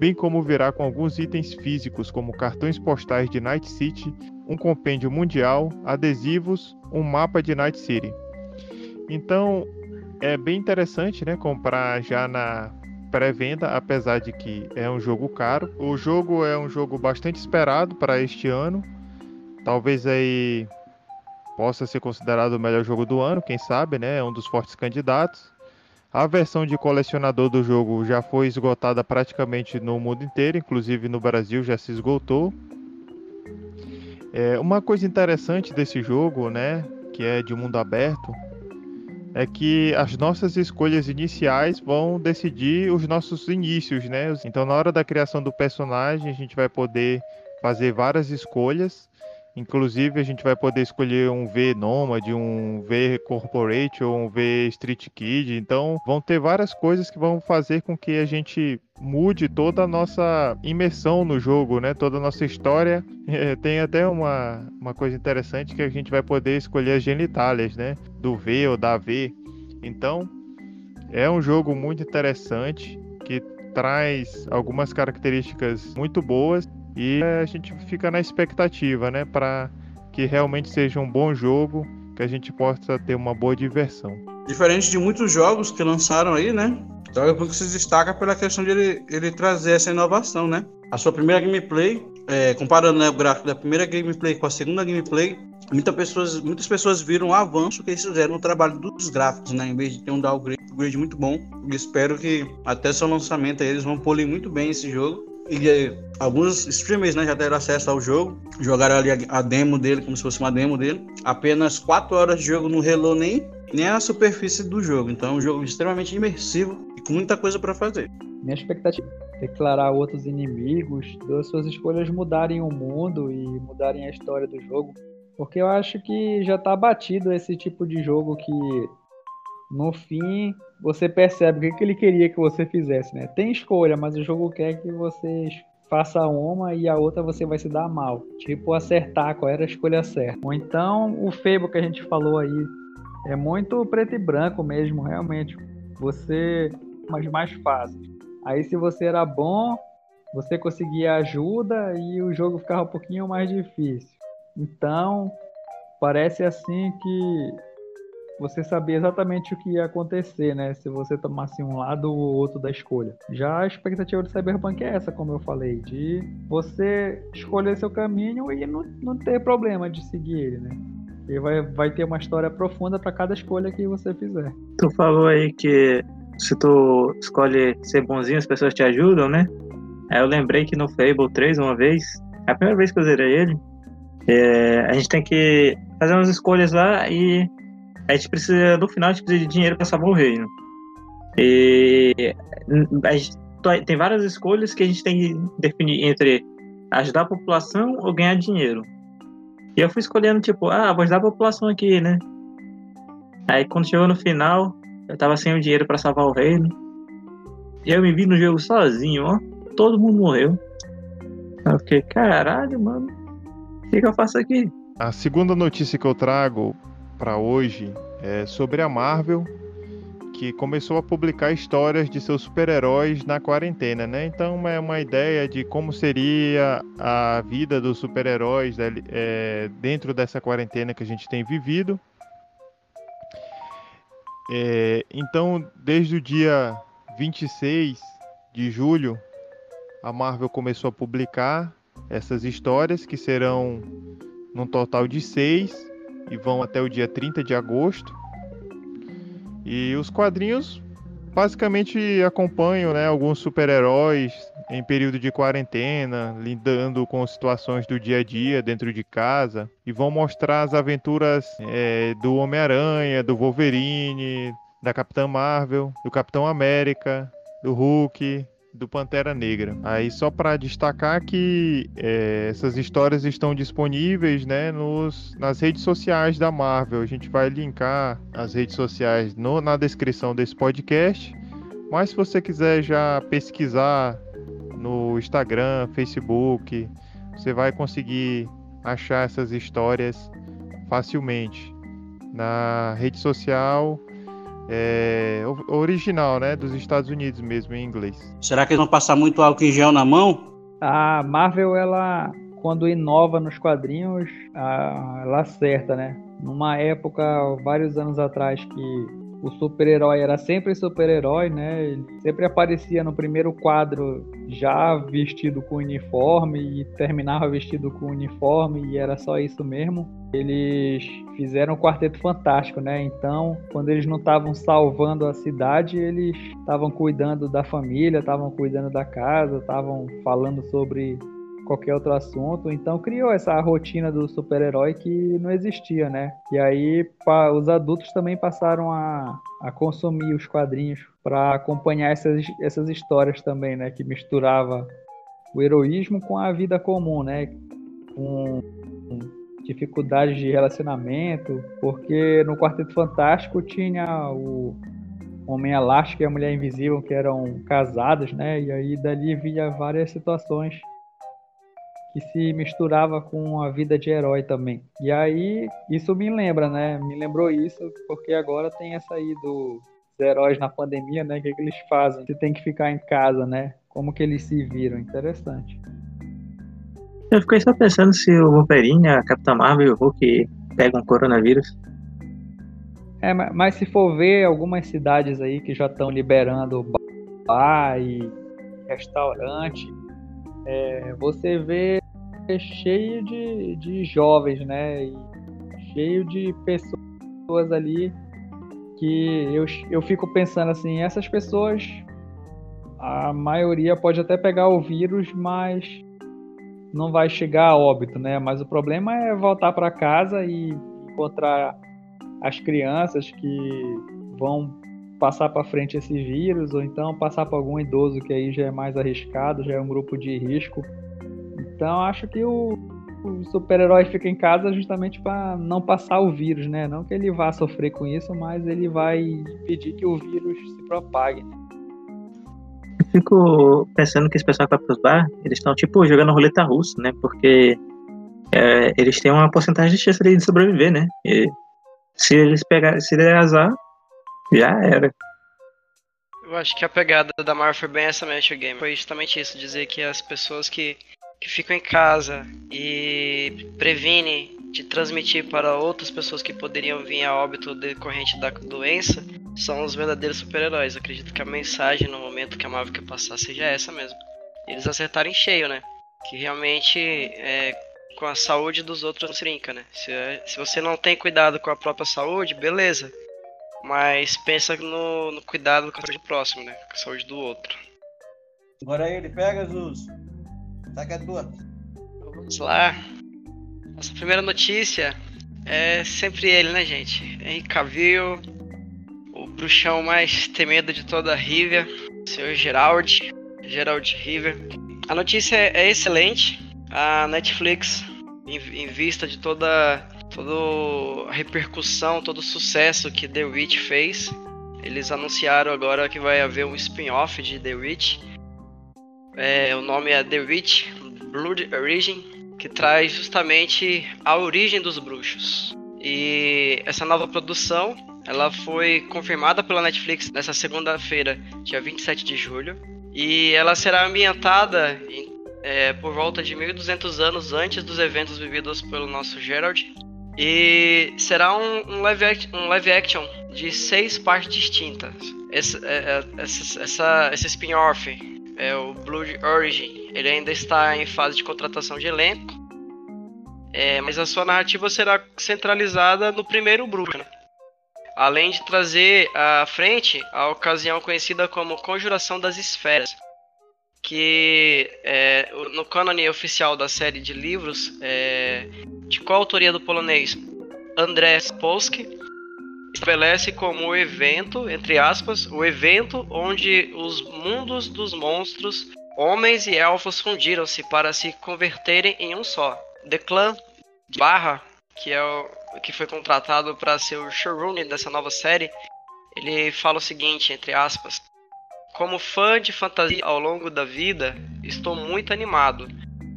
bem como virá com alguns itens físicos como cartões postais de Night City, um compêndio mundial, adesivos, um mapa de Night City. Então, é bem interessante, né, comprar já na pré-venda, apesar de que é um jogo caro. O jogo é um jogo bastante esperado para este ano. Talvez aí possa ser considerado o melhor jogo do ano, quem sabe, né? É um dos fortes candidatos. A versão de colecionador do jogo já foi esgotada praticamente no mundo inteiro, inclusive no Brasil já se esgotou. É, uma coisa interessante desse jogo, né, que é de mundo aberto, é que as nossas escolhas iniciais vão decidir os nossos inícios, né? Então, na hora da criação do personagem, a gente vai poder fazer várias escolhas. Inclusive, a gente vai poder escolher um V Nomad, um V Corporate ou um V Street Kid. Então, vão ter várias coisas que vão fazer com que a gente mude toda a nossa imersão no jogo, né? Toda a nossa história. É, tem até uma, uma coisa interessante que a gente vai poder escolher as genitálias, né? Do V ou da V. Então, é um jogo muito interessante que traz algumas características muito boas e a gente fica na expectativa, né? Para que realmente seja um bom jogo, que a gente possa ter uma boa diversão. Diferente de muitos jogos que lançaram aí, né? Cyberpunk se destaca pela questão de ele, ele trazer essa inovação, né? A sua primeira gameplay, é, comparando né, o gráfico da primeira gameplay com a segunda gameplay, muitas pessoas, muitas pessoas viram o avanço que eles fizeram no trabalho dos gráficos, né? Em vez de ter um downgrade muito bom. Espero que até seu lançamento eles vão polir muito bem esse jogo. E alguns streamers né, já deram acesso ao jogo, jogaram ali a, a, demo dele, como se fosse uma demo dele. Apenas 4 horas de jogo não relou nem, nem a superfície do jogo. Então é um jogo extremamente imersivo e com muita coisa para fazer. Minha expectativa é declarar outros inimigos, das suas escolhas mudarem o mundo e mudarem a história do jogo. Porque eu acho que já tá batido esse tipo de jogo que no fim você percebe o que, que ele queria que você fizesse, né? Tem escolha, mas o jogo quer que você faça uma e a outra você vai se dar mal. Tipo, acertar qual era a escolha certa. Ou então o Fable que a gente falou aí é muito preto e branco mesmo, realmente. Você mas mais fácil. Aí se você era bom, você conseguia ajuda e o jogo ficava um pouquinho mais difícil. Então, parece assim que você sabia exatamente o que ia acontecer, né? Se você tomasse um lado ou outro da escolha. Já a expectativa do Cyberpunk é essa, como eu falei, de você escolher seu caminho e não, não ter problema de seguir ele, né? E vai, vai ter uma história profunda para cada escolha que você fizer. Tu falou aí que se tu escolhe ser bonzinho, as pessoas te ajudam, né? Aí eu lembrei que no Fable 3, uma vez, é a primeira vez que eu zerei ele, é, a gente tem que fazer umas escolhas lá e a gente precisa, no final, a gente precisa de dinheiro para salvar o reino. E gente tem várias escolhas que a gente tem que definir entre ajudar a população ou ganhar dinheiro. E eu fui escolhendo, tipo, ah, vou ajudar a população aqui, né? Aí quando chegou no final, eu tava sem o dinheiro para salvar o reino. E eu me vi no jogo sozinho, ó. Todo mundo morreu. Eu fiquei, caralho, mano. O que, que eu faço aqui? A segunda notícia que eu trago para hoje é sobre a Marvel, que começou a publicar histórias de seus super-heróis na quarentena, né? Então é uma ideia de como seria a vida dos super-heróis é, dentro dessa quarentena que a gente tem vivido. É, então, desde o dia 26 de julho, a Marvel começou a publicar essas histórias que serão num total de seis e vão até o dia 30 de agosto. E os quadrinhos basicamente acompanham né, alguns super-heróis em período de quarentena, lidando com situações do dia a dia dentro de casa, e vão mostrar as aventuras é, do Homem-Aranha, do Wolverine, da Capitã Marvel, do Capitão América, do Hulk, do Pantera Negra. Aí só para destacar que é, essas histórias estão disponíveis né, nos, nas redes sociais da Marvel. A gente vai linkar as redes sociais no, na descrição desse podcast. Mas se você quiser já pesquisar no Instagram, Facebook, você vai conseguir achar essas histórias facilmente na rede social é, original, né, dos Estados Unidos mesmo em inglês. Será que eles vão passar muito álcool em gel na mão? A Marvel ela quando inova nos quadrinhos, ela acerta, né? Numa época, vários anos atrás, que o super-herói era sempre super-herói, né? Ele sempre aparecia no primeiro quadro já vestido com uniforme e terminava vestido com uniforme e era só isso mesmo. Eles fizeram o Quarteto Fantástico, né? Então, quando eles não estavam salvando a cidade, eles estavam cuidando da família, estavam cuidando da casa, estavam falando sobre qualquer outro assunto. Então criou essa rotina do super-herói que não existia, né? E aí pa, os adultos também passaram a, a consumir os quadrinhos para acompanhar essas, essas histórias também, né? Que misturava o heroísmo com a vida comum, né? Com, com dificuldades de relacionamento, porque no Quarteto Fantástico tinha o Homem Elástico e a Mulher Invisível que eram casados, né? E aí dali via várias situações que se misturava com a vida de herói também. E aí, isso me lembra, né? Me lembrou isso, porque agora tem essa aí dos heróis na pandemia, né? O que, que eles fazem? Você tem que ficar em casa, né? Como que eles se viram? Interessante. Eu fiquei só pensando se o Wolverine, a Capitã Marvel e o Hulk pegam coronavírus. É, mas se for ver algumas cidades aí que já estão liberando bar e restaurante, é, você vê cheio de, de jovens, né? E cheio de pessoas ali que eu, eu fico pensando assim, essas pessoas, a maioria pode até pegar o vírus, mas não vai chegar a óbito, né? Mas o problema é voltar para casa e encontrar as crianças que vão passar para frente esse vírus, ou então passar para algum idoso que aí já é mais arriscado, já é um grupo de risco. Então acho que o, o super-herói fica em casa justamente para não passar o vírus, né? Não que ele vá sofrer com isso, mas ele vai pedir que o vírus se propague. Eu fico pensando que esse pessoal que vai pros bar, eles estão tipo jogando roleta russa, né? Porque é, eles têm uma porcentagem de chance de sobreviver, né? E se eles pegarem, se der azar, já era. Eu acho que a pegada da Marvel foi bem essa mesmo, Game. Foi justamente isso, dizer que as pessoas que, que ficam em casa e previnem de transmitir para outras pessoas que poderiam vir a óbito decorrente da doença são os verdadeiros super-heróis. Acredito que a mensagem no momento que a Marvel quer passar seja essa mesmo. Eles acertaram em cheio, né? Que realmente é, com a saúde dos outros não se né? Se, se você não tem cuidado com a própria saúde, beleza. Mas pensa no, no cuidado com a saúde do próximo, né? Com a saúde do outro. Agora ele, pega, Jesus. Tá que é tua. Vamos lá. Nossa primeira notícia é sempre ele, né, gente? Henry Cavill, o bruxão mais temido de toda a Rivia, seu Gerald, Gerald River. A notícia é excelente. A Netflix, em, em vista de toda toda a repercussão, todo o sucesso que The Witch fez. Eles anunciaram agora que vai haver um spin-off de The Witch. É, o nome é The Witch Blood Origin, que traz justamente a origem dos bruxos. E essa nova produção, ela foi confirmada pela Netflix nessa segunda-feira, dia 27 de julho. E ela será ambientada em, é, por volta de 1200 anos antes dos eventos vividos pelo nosso Gerald, e será um, um, live, action, um live action de seis partes distintas. Essa, é, é, essa, essa, esse spin-off, é o Blood Origin, ele ainda está em fase de contratação de elenco. É, mas a sua narrativa será centralizada no primeiro bruxo. Né? Além de trazer à frente a ocasião conhecida como Conjuração das Esferas, que é, no cânone oficial da série de livros, é, de qual autoria do polonês? André Polski, estabelece como o evento, entre aspas, o evento onde os mundos dos monstros, homens e elfos fundiram-se para se converterem em um só. The Clan Barra, que é o que foi contratado para ser o showrunner dessa nova série, ele fala o seguinte, entre aspas: Como fã de fantasia ao longo da vida, estou muito animado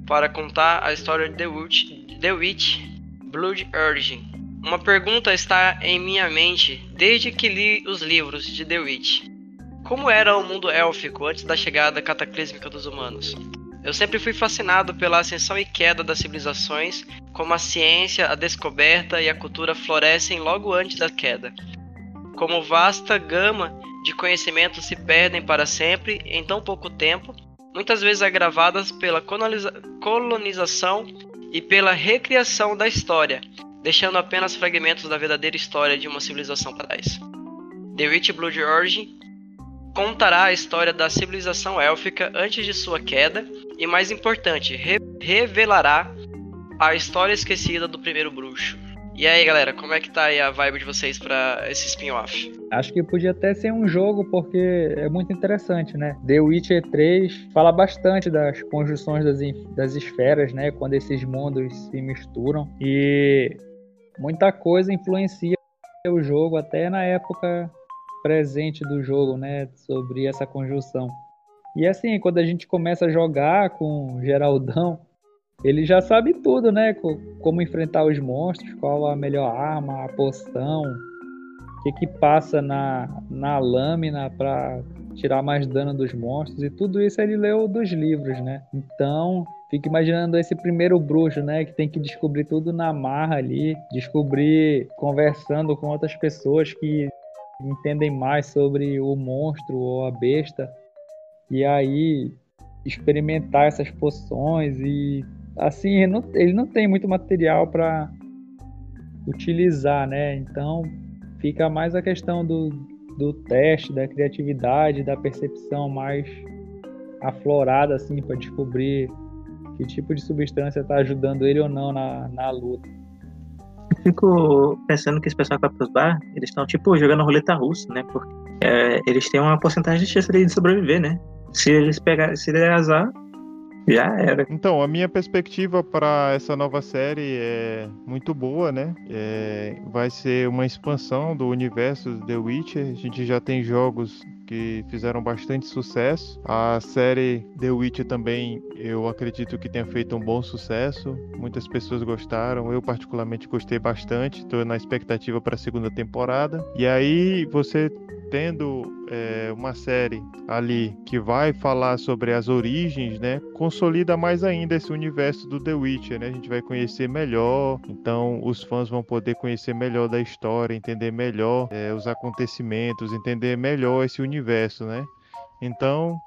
para contar a história de The Witch, The Witch Blood Urging. Uma pergunta está em minha mente desde que li os livros de The Witch. Como era o mundo élfico antes da chegada cataclísmica dos humanos? Eu sempre fui fascinado pela ascensão e queda das civilizações, como a ciência, a descoberta e a cultura florescem logo antes da queda. Como vasta gama de conhecimentos se perdem para sempre em tão pouco tempo, muitas vezes agravadas pela colonização e pela recriação da história, deixando apenas fragmentos da verdadeira história de uma civilização para trás. The Witch Blood Origin contará a história da civilização élfica antes de sua queda e, mais importante, re revelará a história esquecida do primeiro bruxo. E aí, galera, como é que tá aí a vibe de vocês para esse spin-off? Acho que podia até ser um jogo, porque é muito interessante, né? The Witcher 3 fala bastante das conjunções das, das esferas, né? Quando esses mundos se misturam. E muita coisa influencia o jogo, até na época presente do jogo, né? Sobre essa conjunção. E assim, quando a gente começa a jogar com Geraldão, ele já sabe tudo, né? Como enfrentar os monstros, qual a melhor arma, a poção, o que, que passa na, na lâmina para tirar mais dano dos monstros, e tudo isso ele leu dos livros, né? Então, fico imaginando esse primeiro bruxo, né? Que tem que descobrir tudo na marra ali, descobrir conversando com outras pessoas que entendem mais sobre o monstro ou a besta e aí experimentar essas poções e assim ele não, ele não tem muito material para utilizar, né? Então fica mais a questão do, do teste, da criatividade, da percepção mais aflorada assim para descobrir que tipo de substância está ajudando ele ou não na, na luta. Fico pensando que esse pessoal que vai pros bar, eles estão tipo jogando roleta russa, né? Porque é, eles têm uma porcentagem de chance de sobreviver, né? Se eles pegarem, se der azar, já era. Então, a minha perspectiva para essa nova série é muito boa, né? É, vai ser uma expansão do universo The Witcher. A gente já tem jogos que fizeram bastante sucesso. A série The Witcher também, eu acredito que tenha feito um bom sucesso. Muitas pessoas gostaram. Eu particularmente gostei bastante. Estou na expectativa para a segunda temporada. E aí você tendo é, uma série ali que vai falar sobre as origens, né, consolida mais ainda esse universo do The Witcher, né? A gente vai conhecer melhor, então os fãs vão poder conhecer melhor da história, entender melhor é, os acontecimentos, entender melhor esse universo, né? Então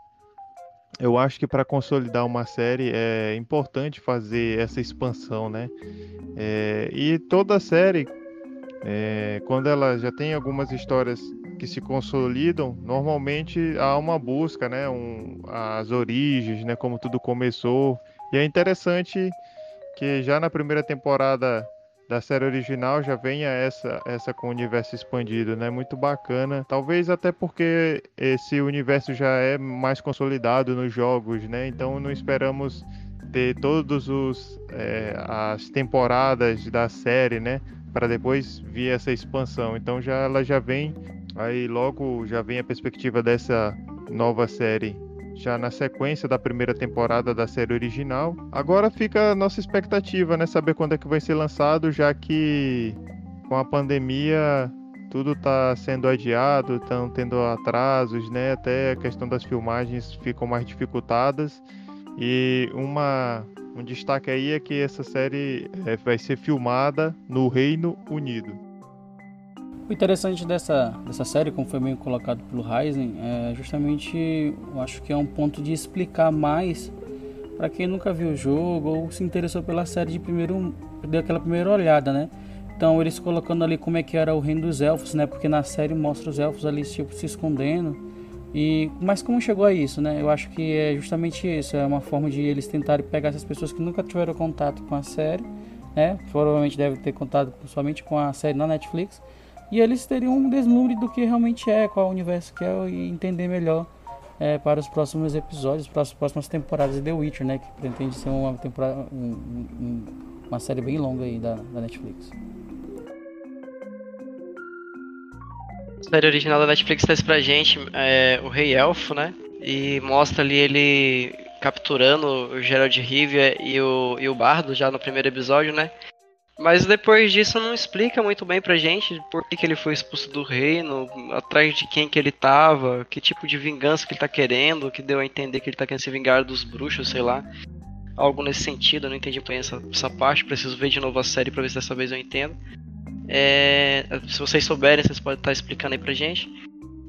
eu acho que para consolidar uma série é importante fazer essa expansão, né? É, e toda série, é, quando ela já tem algumas histórias que se consolidam, normalmente há uma busca, né, um, as origens, né, como tudo começou. E é interessante que já na primeira temporada da série original já venha essa essa com o universo expandido, né? Muito bacana. Talvez até porque esse universo já é mais consolidado nos jogos, né? Então não esperamos ter todos os é, as temporadas da série, né? Para depois vir essa expansão. Então já ela já vem Aí logo já vem a perspectiva dessa nova série já na sequência da primeira temporada da série original. Agora fica a nossa expectativa, né? Saber quando é que vai ser lançado, já que com a pandemia tudo está sendo adiado, estão tendo atrasos, né? Até a questão das filmagens ficam mais dificultadas. E uma, um destaque aí é que essa série é, vai ser filmada no Reino Unido. O interessante dessa, dessa série, como foi meio colocado pelo Ryzen, é justamente, eu acho que é um ponto de explicar mais para quem nunca viu o jogo ou se interessou pela série de primeiro, deu aquela primeira olhada, né? Então eles colocando ali como é que era o reino dos elfos, né? Porque na série mostra os elfos ali tipo se escondendo. E mas como chegou a isso, né? Eu acho que é justamente isso, é uma forma de eles tentarem pegar essas pessoas que nunca tiveram contato com a série, né? Provavelmente devem ter contato somente com a série na Netflix e eles teriam um deslumbre do que realmente é, qual o universo que é e entender melhor é, para os próximos episódios, para as próximas temporadas de The Witcher, né? Que pretende ser uma temporada, um, uma série bem longa aí da, da Netflix. A série original da Netflix traz pra gente é, o Rei Elfo, né? E mostra ali ele capturando o Gerald Rivia e o, e o Bardo já no primeiro episódio, né? Mas depois disso não explica muito bem pra gente por que, que ele foi expulso do reino, atrás de quem que ele tava, que tipo de vingança que ele tá querendo, que deu a entender que ele tá querendo se vingar dos bruxos, sei lá. Algo nesse sentido, eu não entendi bem essa, essa parte, preciso ver de novo a série pra ver se dessa vez eu entendo. É, se vocês souberem, vocês podem estar explicando aí pra gente.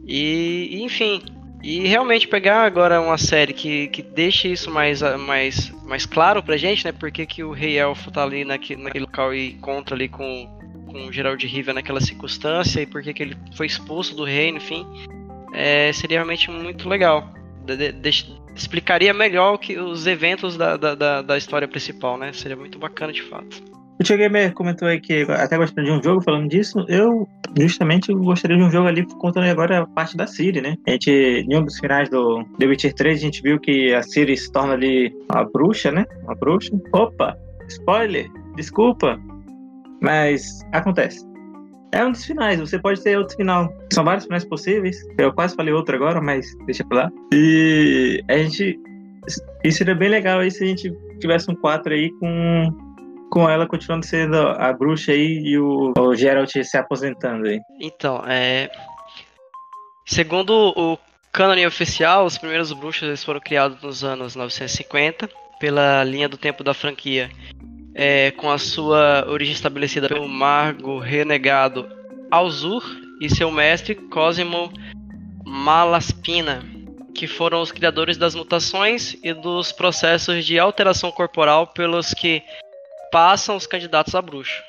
E, enfim, e realmente pegar agora uma série que, que deixa isso mais, mais, mais claro pra gente, né? Porque que o Rei Elfo tá ali naquele, naquele local e encontra ali com, com o Geralt de Rivia naquela circunstância e porque que ele foi expulso do reino, enfim. É, seria realmente muito legal. De, de, explicaria melhor que os eventos da, da, da história principal, né? Seria muito bacana de fato. O Tio Gamer comentou aí que até gostaria de um jogo falando disso. Eu, justamente, gostaria de um jogo ali contando agora a parte da Siri, né? A gente, em um dos finais do The Witcher 3, a gente viu que a Siri se torna ali uma bruxa, né? Uma bruxa. Opa! Spoiler! Desculpa! Mas acontece. É um dos finais, você pode ter outro final. São vários finais possíveis. Eu quase falei outro agora, mas deixa pra lá. E a gente. Isso seria bem legal aí se a gente tivesse um 4 aí com com ela continuando sendo a bruxa aí e o, o Geralt se aposentando aí. Então, é. Segundo o cânone oficial, os primeiros bruxos foram criados nos anos 950 pela linha do tempo da franquia, é, com a sua origem estabelecida pelo mago renegado Alzur e seu mestre Cosimo Malaspina, que foram os criadores das mutações e dos processos de alteração corporal pelos que passam os candidatos a bruxo.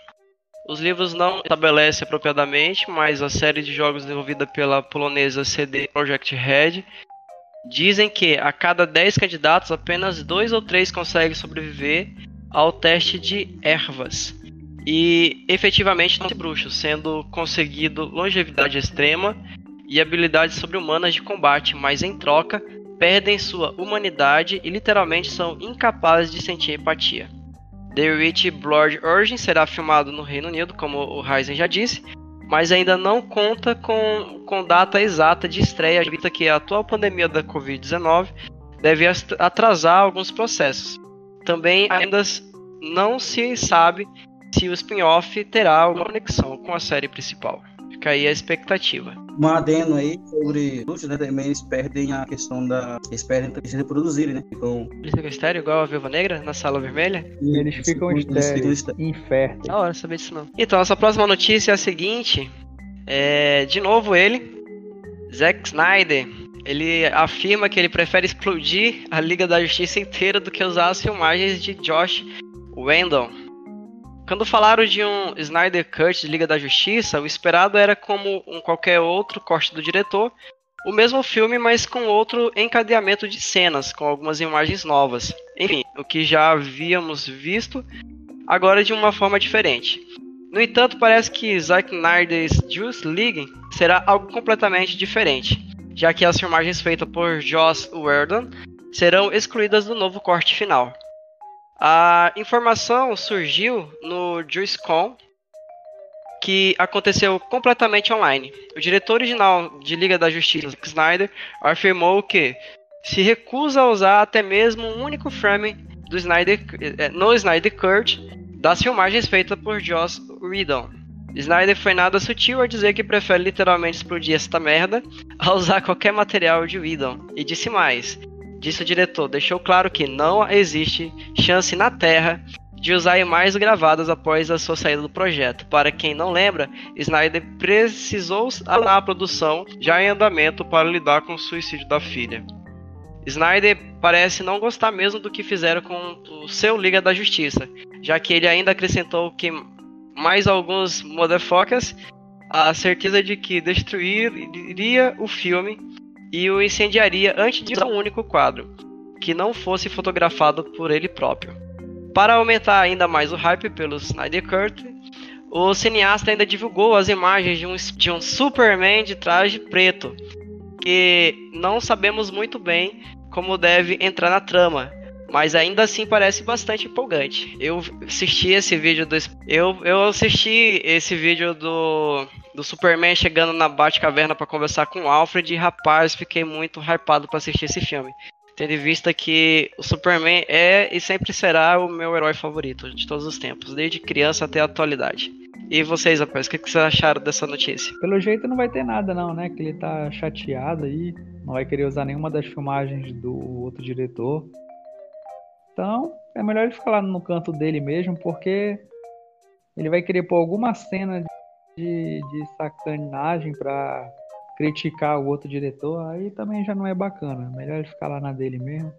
Os livros não estabelecem apropriadamente, mas a série de jogos desenvolvida pela polonesa CD Projekt Red dizem que a cada 10 candidatos, apenas 2 ou 3 conseguem sobreviver ao teste de ervas e efetivamente não se bruxo, sendo conseguido longevidade extrema e habilidades sobre-humanas de combate, mas em troca perdem sua humanidade e literalmente são incapazes de sentir empatia. The Witch Blood Origin será filmado no Reino Unido, como o Ryzen já disse, mas ainda não conta com, com data exata de estreia, evita que a atual pandemia da Covid-19 deve atrasar alguns processos. Também ainda não se sabe se o spin-off terá alguma conexão com a série principal. Fica aí a expectativa. Um adendo aí sobre luxo, né? Também eles perdem a questão da. Eles perdem também se reproduzirem, né? Ficam. Eles ficam estéreo igual a Viúva Negra na sala vermelha? E eles ficam estéreis, inférteis. Da hora saber disso não. Então, nossa próxima notícia é a seguinte. É, de novo ele, Zack Snyder, ele afirma que ele prefere explodir a Liga da Justiça inteira do que usar as filmagens de Josh Whedon quando falaram de um Snyder Cut de Liga da Justiça, o esperado era como um qualquer outro corte do diretor, o mesmo filme, mas com outro encadeamento de cenas, com algumas imagens novas. Enfim, o que já havíamos visto, agora de uma forma diferente. No entanto, parece que Zack Snyder's Juice League será algo completamente diferente, já que as filmagens feitas por Joss Whedon serão excluídas do novo corte final. A informação surgiu no JuiceCon, que aconteceu completamente online. O diretor original de Liga da Justiça, Snyder, afirmou que se recusa a usar até mesmo um único frame do Snyder, eh, no Snyder Cut das filmagens feitas por Joss Whedon. Snyder foi nada sutil a dizer que prefere literalmente explodir esta merda a usar qualquer material de Whedon. E disse mais: disse o diretor, deixou claro que não existe chance na Terra de usar imagens gravadas após a sua saída do projeto. Para quem não lembra, Snyder precisou abandonar a produção já em andamento para lidar com o suicídio da filha. Snyder parece não gostar mesmo do que fizeram com o seu Liga da Justiça, já que ele ainda acrescentou que mais alguns motherfuckers a certeza de que destruiria o filme e o incendiaria antes de um único quadro, que não fosse fotografado por ele próprio. Para aumentar ainda mais o hype pelo Snyder Cut, o cineasta ainda divulgou as imagens de um, de um Superman de traje preto, que não sabemos muito bem como deve entrar na trama. Mas ainda assim parece bastante empolgante. Eu assisti esse vídeo do. Eu, eu assisti esse vídeo do, do Superman chegando na Batcaverna para conversar com o Alfred e rapaz, fiquei muito hypado para assistir esse filme. Tendo em vista que o Superman é e sempre será o meu herói favorito de todos os tempos, desde criança até a atualidade. E vocês, rapaz, o que, vocês acharam dessa notícia? Pelo jeito não vai ter nada não, né? Que ele tá chateado aí, não vai querer usar nenhuma das filmagens do outro diretor. Então, é melhor ele ficar lá no canto dele mesmo, porque ele vai querer pôr alguma cena de, de sacanagem para criticar o outro diretor, aí também já não é bacana. Melhor ele ficar lá na dele mesmo.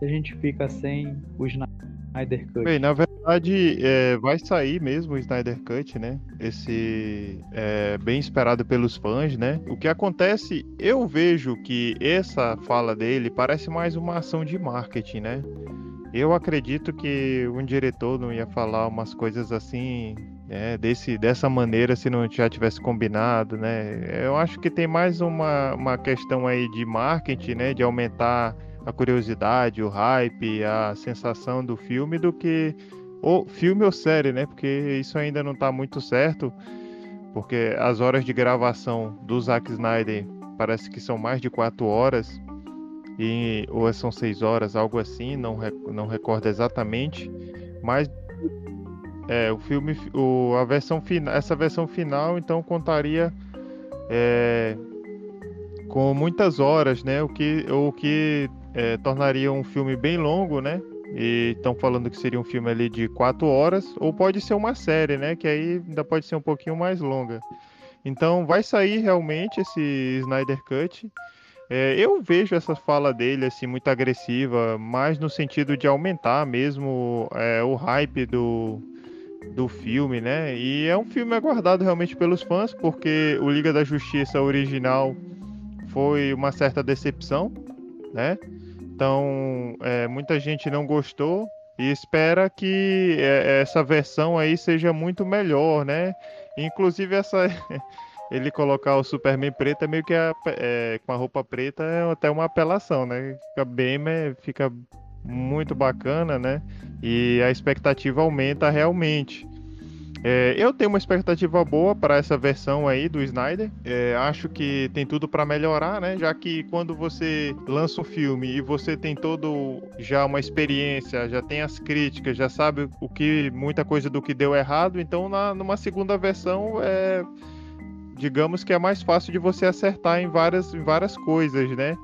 E a gente fica sem o Snyder Cut. Bem, na verdade, é, vai sair mesmo o Snyder Cut, né? Esse é bem esperado pelos fãs, né? O que acontece, eu vejo que essa fala dele parece mais uma ação de marketing, né? Eu acredito que um diretor não ia falar umas coisas assim, né, desse, dessa maneira se não já tivesse combinado, né? Eu acho que tem mais uma, uma questão aí de marketing, né, de aumentar a curiosidade, o hype, a sensação do filme do que o filme ou série, né? Porque isso ainda não está muito certo, porque as horas de gravação do Zack Snyder parece que são mais de quatro horas e, ou são seis horas, algo assim, não, não recordo exatamente, mas é, o filme, o, a versão final, essa versão final, então contaria é, com muitas horas, né? O que, o que é, tornaria um filme bem longo, né? E estão falando que seria um filme ali de quatro horas, ou pode ser uma série, né? Que aí ainda pode ser um pouquinho mais longa. Então vai sair realmente esse Snyder Cut. É, eu vejo essa fala dele assim muito agressiva, mais no sentido de aumentar mesmo é, o hype do, do filme, né? E é um filme aguardado realmente pelos fãs, porque o Liga da Justiça original foi uma certa decepção, né? Então é, muita gente não gostou e espera que é, essa versão aí seja muito melhor, né? Inclusive essa ele colocar o Superman preto é meio que a, é, com a roupa preta é até uma apelação, né? Fica bem, fica muito bacana, né? E a expectativa aumenta realmente. É, eu tenho uma expectativa boa para essa versão aí do Snyder. É, acho que tem tudo para melhorar, né? Já que quando você lança um filme e você tem todo já uma experiência, já tem as críticas, já sabe o que muita coisa do que deu errado, então na, numa segunda versão é digamos que é mais fácil de você acertar em várias, em várias coisas, né?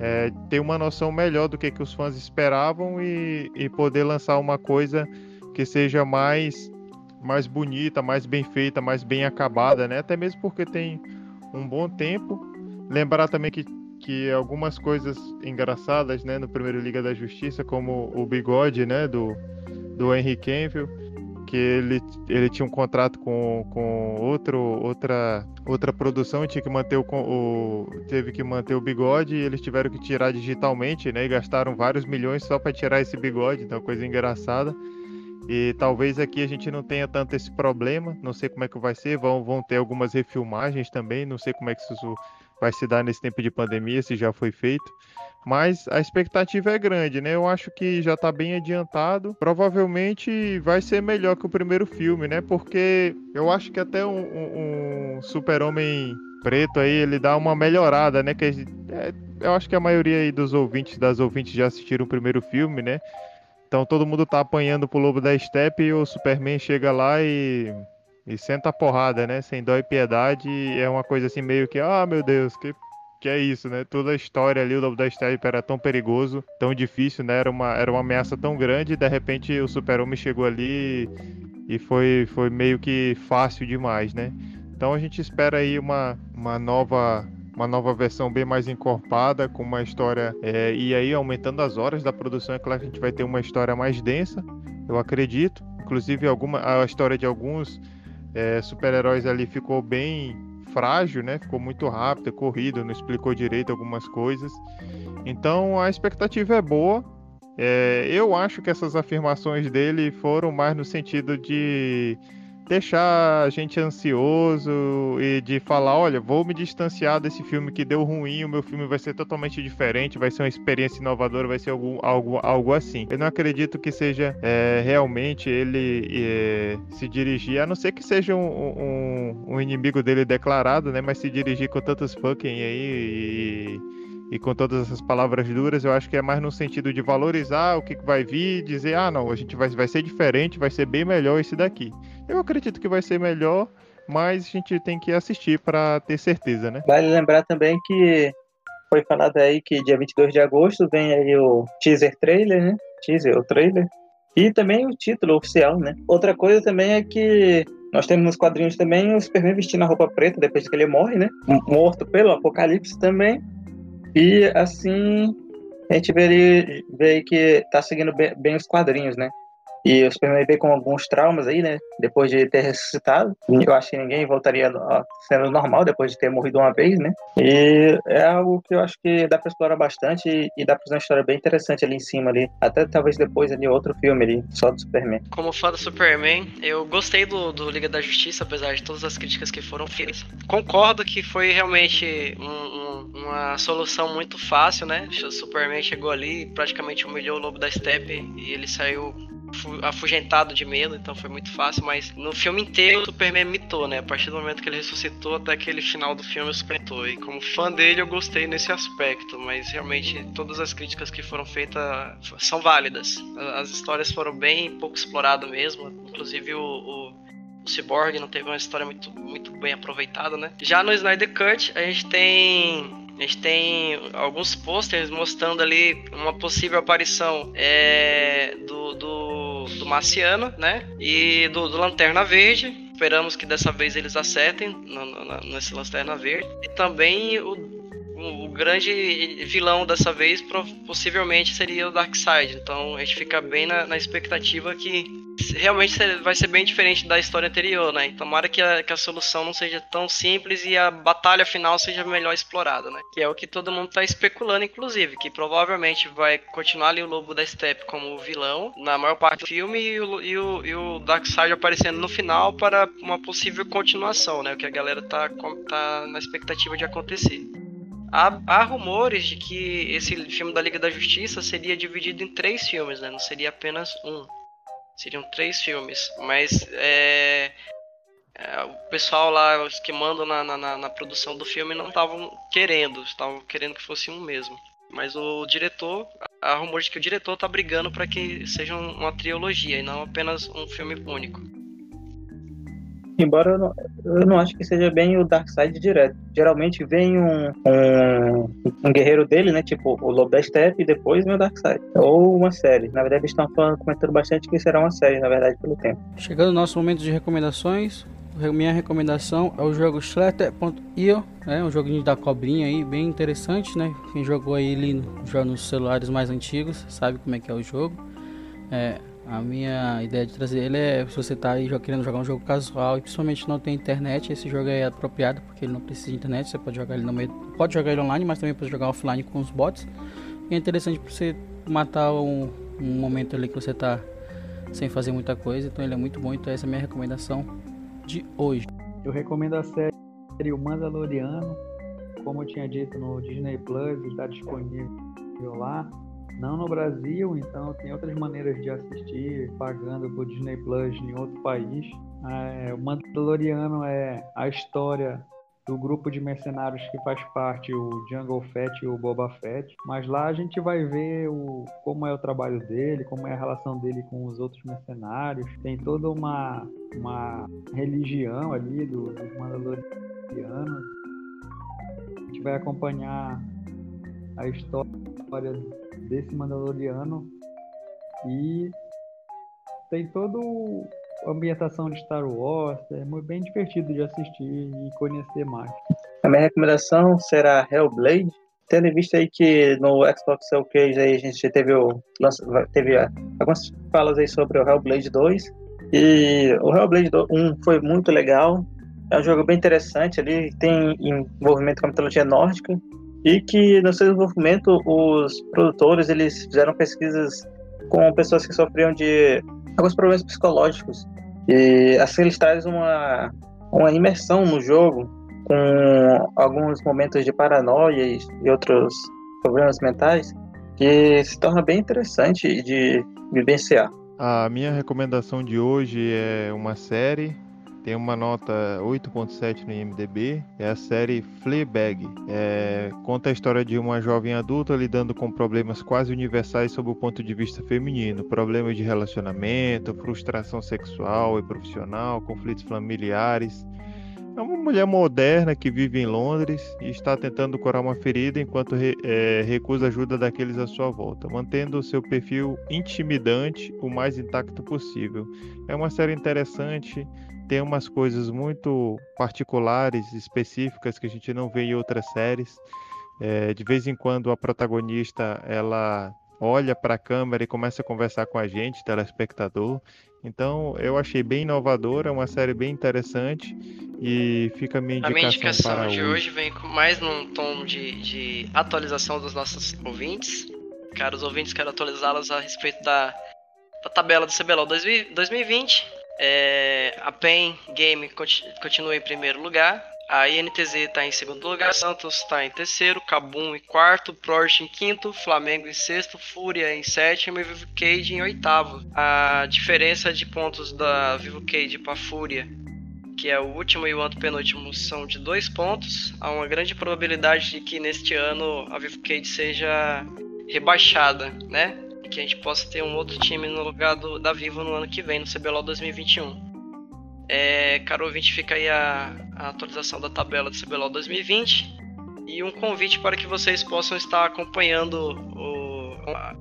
É, ter uma noção melhor do que, que os fãs esperavam e, e poder lançar uma coisa que seja mais, mais bonita, mais bem feita, mais bem acabada, né? Até mesmo porque tem um bom tempo. Lembrar também que, que algumas coisas engraçadas, né, no primeiro Liga da Justiça, como o bigode, né, do, do Henry Cavill, que ele, ele tinha um contrato com, com outro, outra, outra produção e tinha que manter o, o, teve que manter o bigode e eles tiveram que tirar digitalmente, né? E gastaram vários milhões só para tirar esse bigode, então coisa engraçada. E talvez aqui a gente não tenha tanto esse problema, não sei como é que vai ser, vão, vão ter algumas refilmagens também, não sei como é que isso vai se dar nesse tempo de pandemia, se já foi feito. Mas a expectativa é grande, né? Eu acho que já tá bem adiantado. Provavelmente vai ser melhor que o primeiro filme, né? Porque eu acho que até um, um, um super-homem preto aí, ele dá uma melhorada, né? Que é, eu acho que a maioria aí dos ouvintes, das ouvintes já assistiram o primeiro filme, né? Então todo mundo tá apanhando pro Lobo da Steppe e o Superman chega lá e, e senta a porrada, né? Sem dó e piedade. É uma coisa assim meio que, ah, meu Deus, que que é isso, né? Toda a história ali, o Lobo da Steppe era tão perigoso, tão difícil, né? Era uma, era uma ameaça tão grande, e de repente o Super-Homem chegou ali e foi, foi meio que fácil demais, né? Então a gente espera aí uma, uma nova uma nova versão bem mais encorpada, com uma história. É, e aí, aumentando as horas da produção, é claro que a gente vai ter uma história mais densa, eu acredito. Inclusive, alguma, a história de alguns é, super-heróis ali ficou bem frágil, né? Ficou muito rápido, corrido, não explicou direito algumas coisas. Então a expectativa é boa. É, eu acho que essas afirmações dele foram mais no sentido de deixar a gente ansioso e de falar, olha, vou me distanciar desse filme que deu ruim, o meu filme vai ser totalmente diferente, vai ser uma experiência inovadora, vai ser algo, algo, algo assim. Eu não acredito que seja é, realmente ele é, se dirigir, a não ser que seja um, um, um, inimigo dele declarado, né? Mas se dirigir com tantos fucking aí e e com todas essas palavras duras, eu acho que é mais no sentido de valorizar o que vai vir, dizer, ah, não, a gente vai, vai ser diferente, vai ser bem melhor esse daqui. Eu acredito que vai ser melhor, mas a gente tem que assistir para ter certeza, né? Vale lembrar também que foi falado aí que dia 22 de agosto vem aí o teaser trailer, né? Teaser, o trailer. E também o título oficial, né? Outra coisa também é que nós temos nos quadrinhos também o Superman vestindo a roupa preta depois que ele morre, né? Morto pelo Apocalipse também. E assim a gente vê, vê que tá seguindo bem, bem os quadrinhos, né? E o Superman veio com alguns traumas aí, né? Depois de ter ressuscitado. Eu acho que ninguém voltaria sendo normal depois de ter morrido uma vez, né? E é algo que eu acho que dá pra explorar bastante e dá pra fazer uma história bem interessante ali em cima ali. Até talvez depois ali outro filme ali, só do Superman. Como fã do Superman, eu gostei do, do Liga da Justiça, apesar de todas as críticas que foram feitas. Concordo que foi realmente um, um, uma solução muito fácil, né? O Superman chegou ali, praticamente humilhou o Lobo da Steppe e ele saiu afugentado de medo, então foi muito fácil, mas no filme inteiro o Superman mitou, né? A partir do momento que ele ressuscitou até aquele final do filme, supertou. E como fã dele, eu gostei nesse aspecto, mas realmente todas as críticas que foram feitas são válidas. As histórias foram bem pouco exploradas mesmo, inclusive o, o, o Cyborg não teve uma história muito, muito bem aproveitada, né? Já no Snyder Cut, a gente tem a gente tem alguns posters mostrando ali uma possível aparição é, do, do, do Marciano, né? E do, do Lanterna Verde. Esperamos que dessa vez eles acertem no, no, nesse Lanterna Verde. E também o, o, grande vilão dessa vez possivelmente seria o Darkseid. Então a gente fica bem na, na expectativa que realmente vai ser bem diferente da história anterior, né? Tomara que a, que a solução não seja tão simples e a batalha final seja melhor explorada, né? Que é o que todo mundo tá especulando, inclusive, que provavelmente vai continuar ali o Lobo da Steppe como vilão na maior parte do filme e o, e o, e o Darkseid aparecendo no final para uma possível continuação, né? O que a galera tá, tá na expectativa de acontecer. Há, há, rumores de que esse filme da Liga da Justiça seria dividido em três filmes, né? Não seria apenas um. Seriam três filmes, mas é, é, o pessoal lá, os que mandam na, na, na produção do filme, não estavam querendo, estavam querendo que fosse um mesmo. Mas o diretor, há rumores de que o diretor está brigando para que seja uma trilogia e não apenas um filme único. Embora eu não, eu não acho que seja bem o Darkseid direto. Geralmente vem um, um, um, guerreiro dele, né? Tipo o Lobo da Steppe e depois vem o Darkseid. Ou uma série. Na verdade, eles estão comentando bastante que será uma série, na verdade, pelo tempo. Chegando no nosso momento de recomendações, minha recomendação é o jogo Slater.io, é um joguinho da cobrinha aí, bem interessante, né? Quem jogou aí ele já nos celulares mais antigos sabe como é que é o jogo. É, a minha ideia de trazer ele é se você está aí querendo jogar um jogo casual e principalmente não tem internet, esse jogo é apropriado porque ele não precisa de internet, você pode jogar ele no meio, pode jogar ele online, mas também pode jogar offline com os bots. E é interessante para você matar um, um momento ali que você está sem fazer muita coisa, então ele é muito bom, então essa é a minha recomendação de hoje. Eu recomendo a série O Mandaloriano, como eu tinha dito no Disney Plus, está disponível lá. Não no Brasil, então tem outras maneiras de assistir pagando por Disney Plus em outro país. É, o Mandaloriano é a história do grupo de mercenários que faz parte o Jungle Fett e o Boba Fett, mas lá a gente vai ver o, como é o trabalho dele, como é a relação dele com os outros mercenários. Tem toda uma, uma religião ali do, dos Mandalorianos. A gente vai acompanhar a história desse Mandaloriano e tem todo a ambientação de Star Wars, é bem divertido de assistir e conhecer mais. A minha recomendação será Hellblade. Tendo visto aí que no Xbox Showcase aí a gente teve, o, teve algumas falas aí sobre o Hellblade 2 e o Hellblade 1 foi muito legal. É um jogo bem interessante ali, tem envolvimento com a mitologia nórdica e que no seu desenvolvimento os produtores eles fizeram pesquisas com pessoas que sofriam de alguns problemas psicológicos E assim eles trazem uma, uma imersão no jogo, com alguns momentos de paranoia e, e outros problemas mentais, que se torna bem interessante de vivenciar. A minha recomendação de hoje é uma série, tem uma nota 8.7 no IMDb, é a série Fleabag. É, conta a história de uma jovem adulta lidando com problemas quase universais sob o ponto de vista feminino, problemas de relacionamento, frustração sexual e profissional, conflitos familiares, é uma mulher moderna que vive em Londres e está tentando curar uma ferida enquanto re, é, recusa ajuda daqueles à sua volta, mantendo seu perfil intimidante o mais intacto possível. É uma série interessante, tem umas coisas muito particulares, específicas que a gente não vê em outras séries. É, de vez em quando a protagonista ela olha para a câmera e começa a conversar com a gente, telespectador. Então eu achei bem inovadora, uma série bem interessante e fica a minha indicação, a minha indicação de hoje. hoje vem mais num tom de, de atualização dos nossos ouvintes. Caros ouvintes, quero atualizá-los a respeito da, da tabela do CBLOL 2020. É, a PEN Game continua em primeiro lugar. A INTZ está em segundo lugar, Santos está em terceiro, Cabum em quarto, Prost em quinto, Flamengo em sexto, Fúria em sétimo e Vivo Cage em oitavo. A diferença de pontos da Vivo Cage para Fúria, que é o último e o antepenúltimo, são de dois pontos. Há uma grande probabilidade de que neste ano a Vivo Cage seja rebaixada, né? Que a gente possa ter um outro time no lugar do, da Vivo no ano que vem, no CBLOL 2021. É, caro ouvinte, fica aí a, a atualização da tabela do CBLOL 2020 e um convite para que vocês possam estar acompanhando o, a,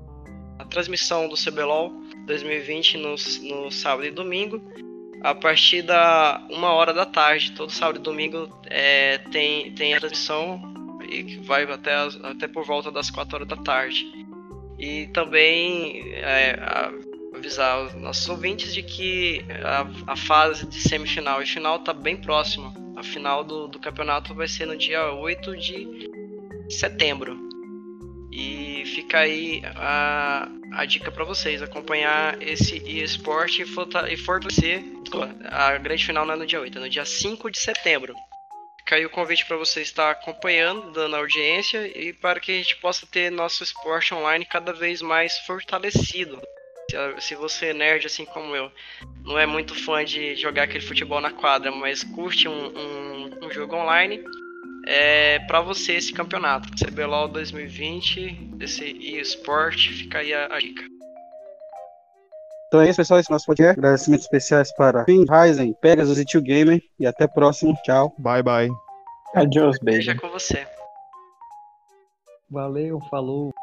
a, transmissão do CBLOL 2020 no, no sábado e domingo a partir da uma hora da tarde. Todo sábado e domingo é, tem, tem a transmissão e vai até, até por volta das 4 horas da tarde. E também é, avisar os nossos ouvintes de que a, a fase de semifinal e final está bem próxima. A final do, do campeonato vai ser no dia 8 de setembro. E fica aí a, a dica para vocês: acompanhar esse esporte e fortalecer. A grande final não é no dia 8, é no dia 5 de setembro. Aí o convite para você estar acompanhando, dando audiência e para que a gente possa ter nosso esporte online cada vez mais fortalecido. Se você é nerd assim como eu, não é muito fã de jogar aquele futebol na quadra, mas curte um, um, um jogo online, é para você esse campeonato. CBLOL 2020, esse eSport, fica aí a, a, dica. Então é isso, pessoal. Esse é o nosso podcast. Agradecimentos especiais para Finn, Ryzen, Pegasus e Tio Gamer. E até o próximo. Tchau. Bye, bye. Adiós, beijo. Beijo com você. Valeu, falou.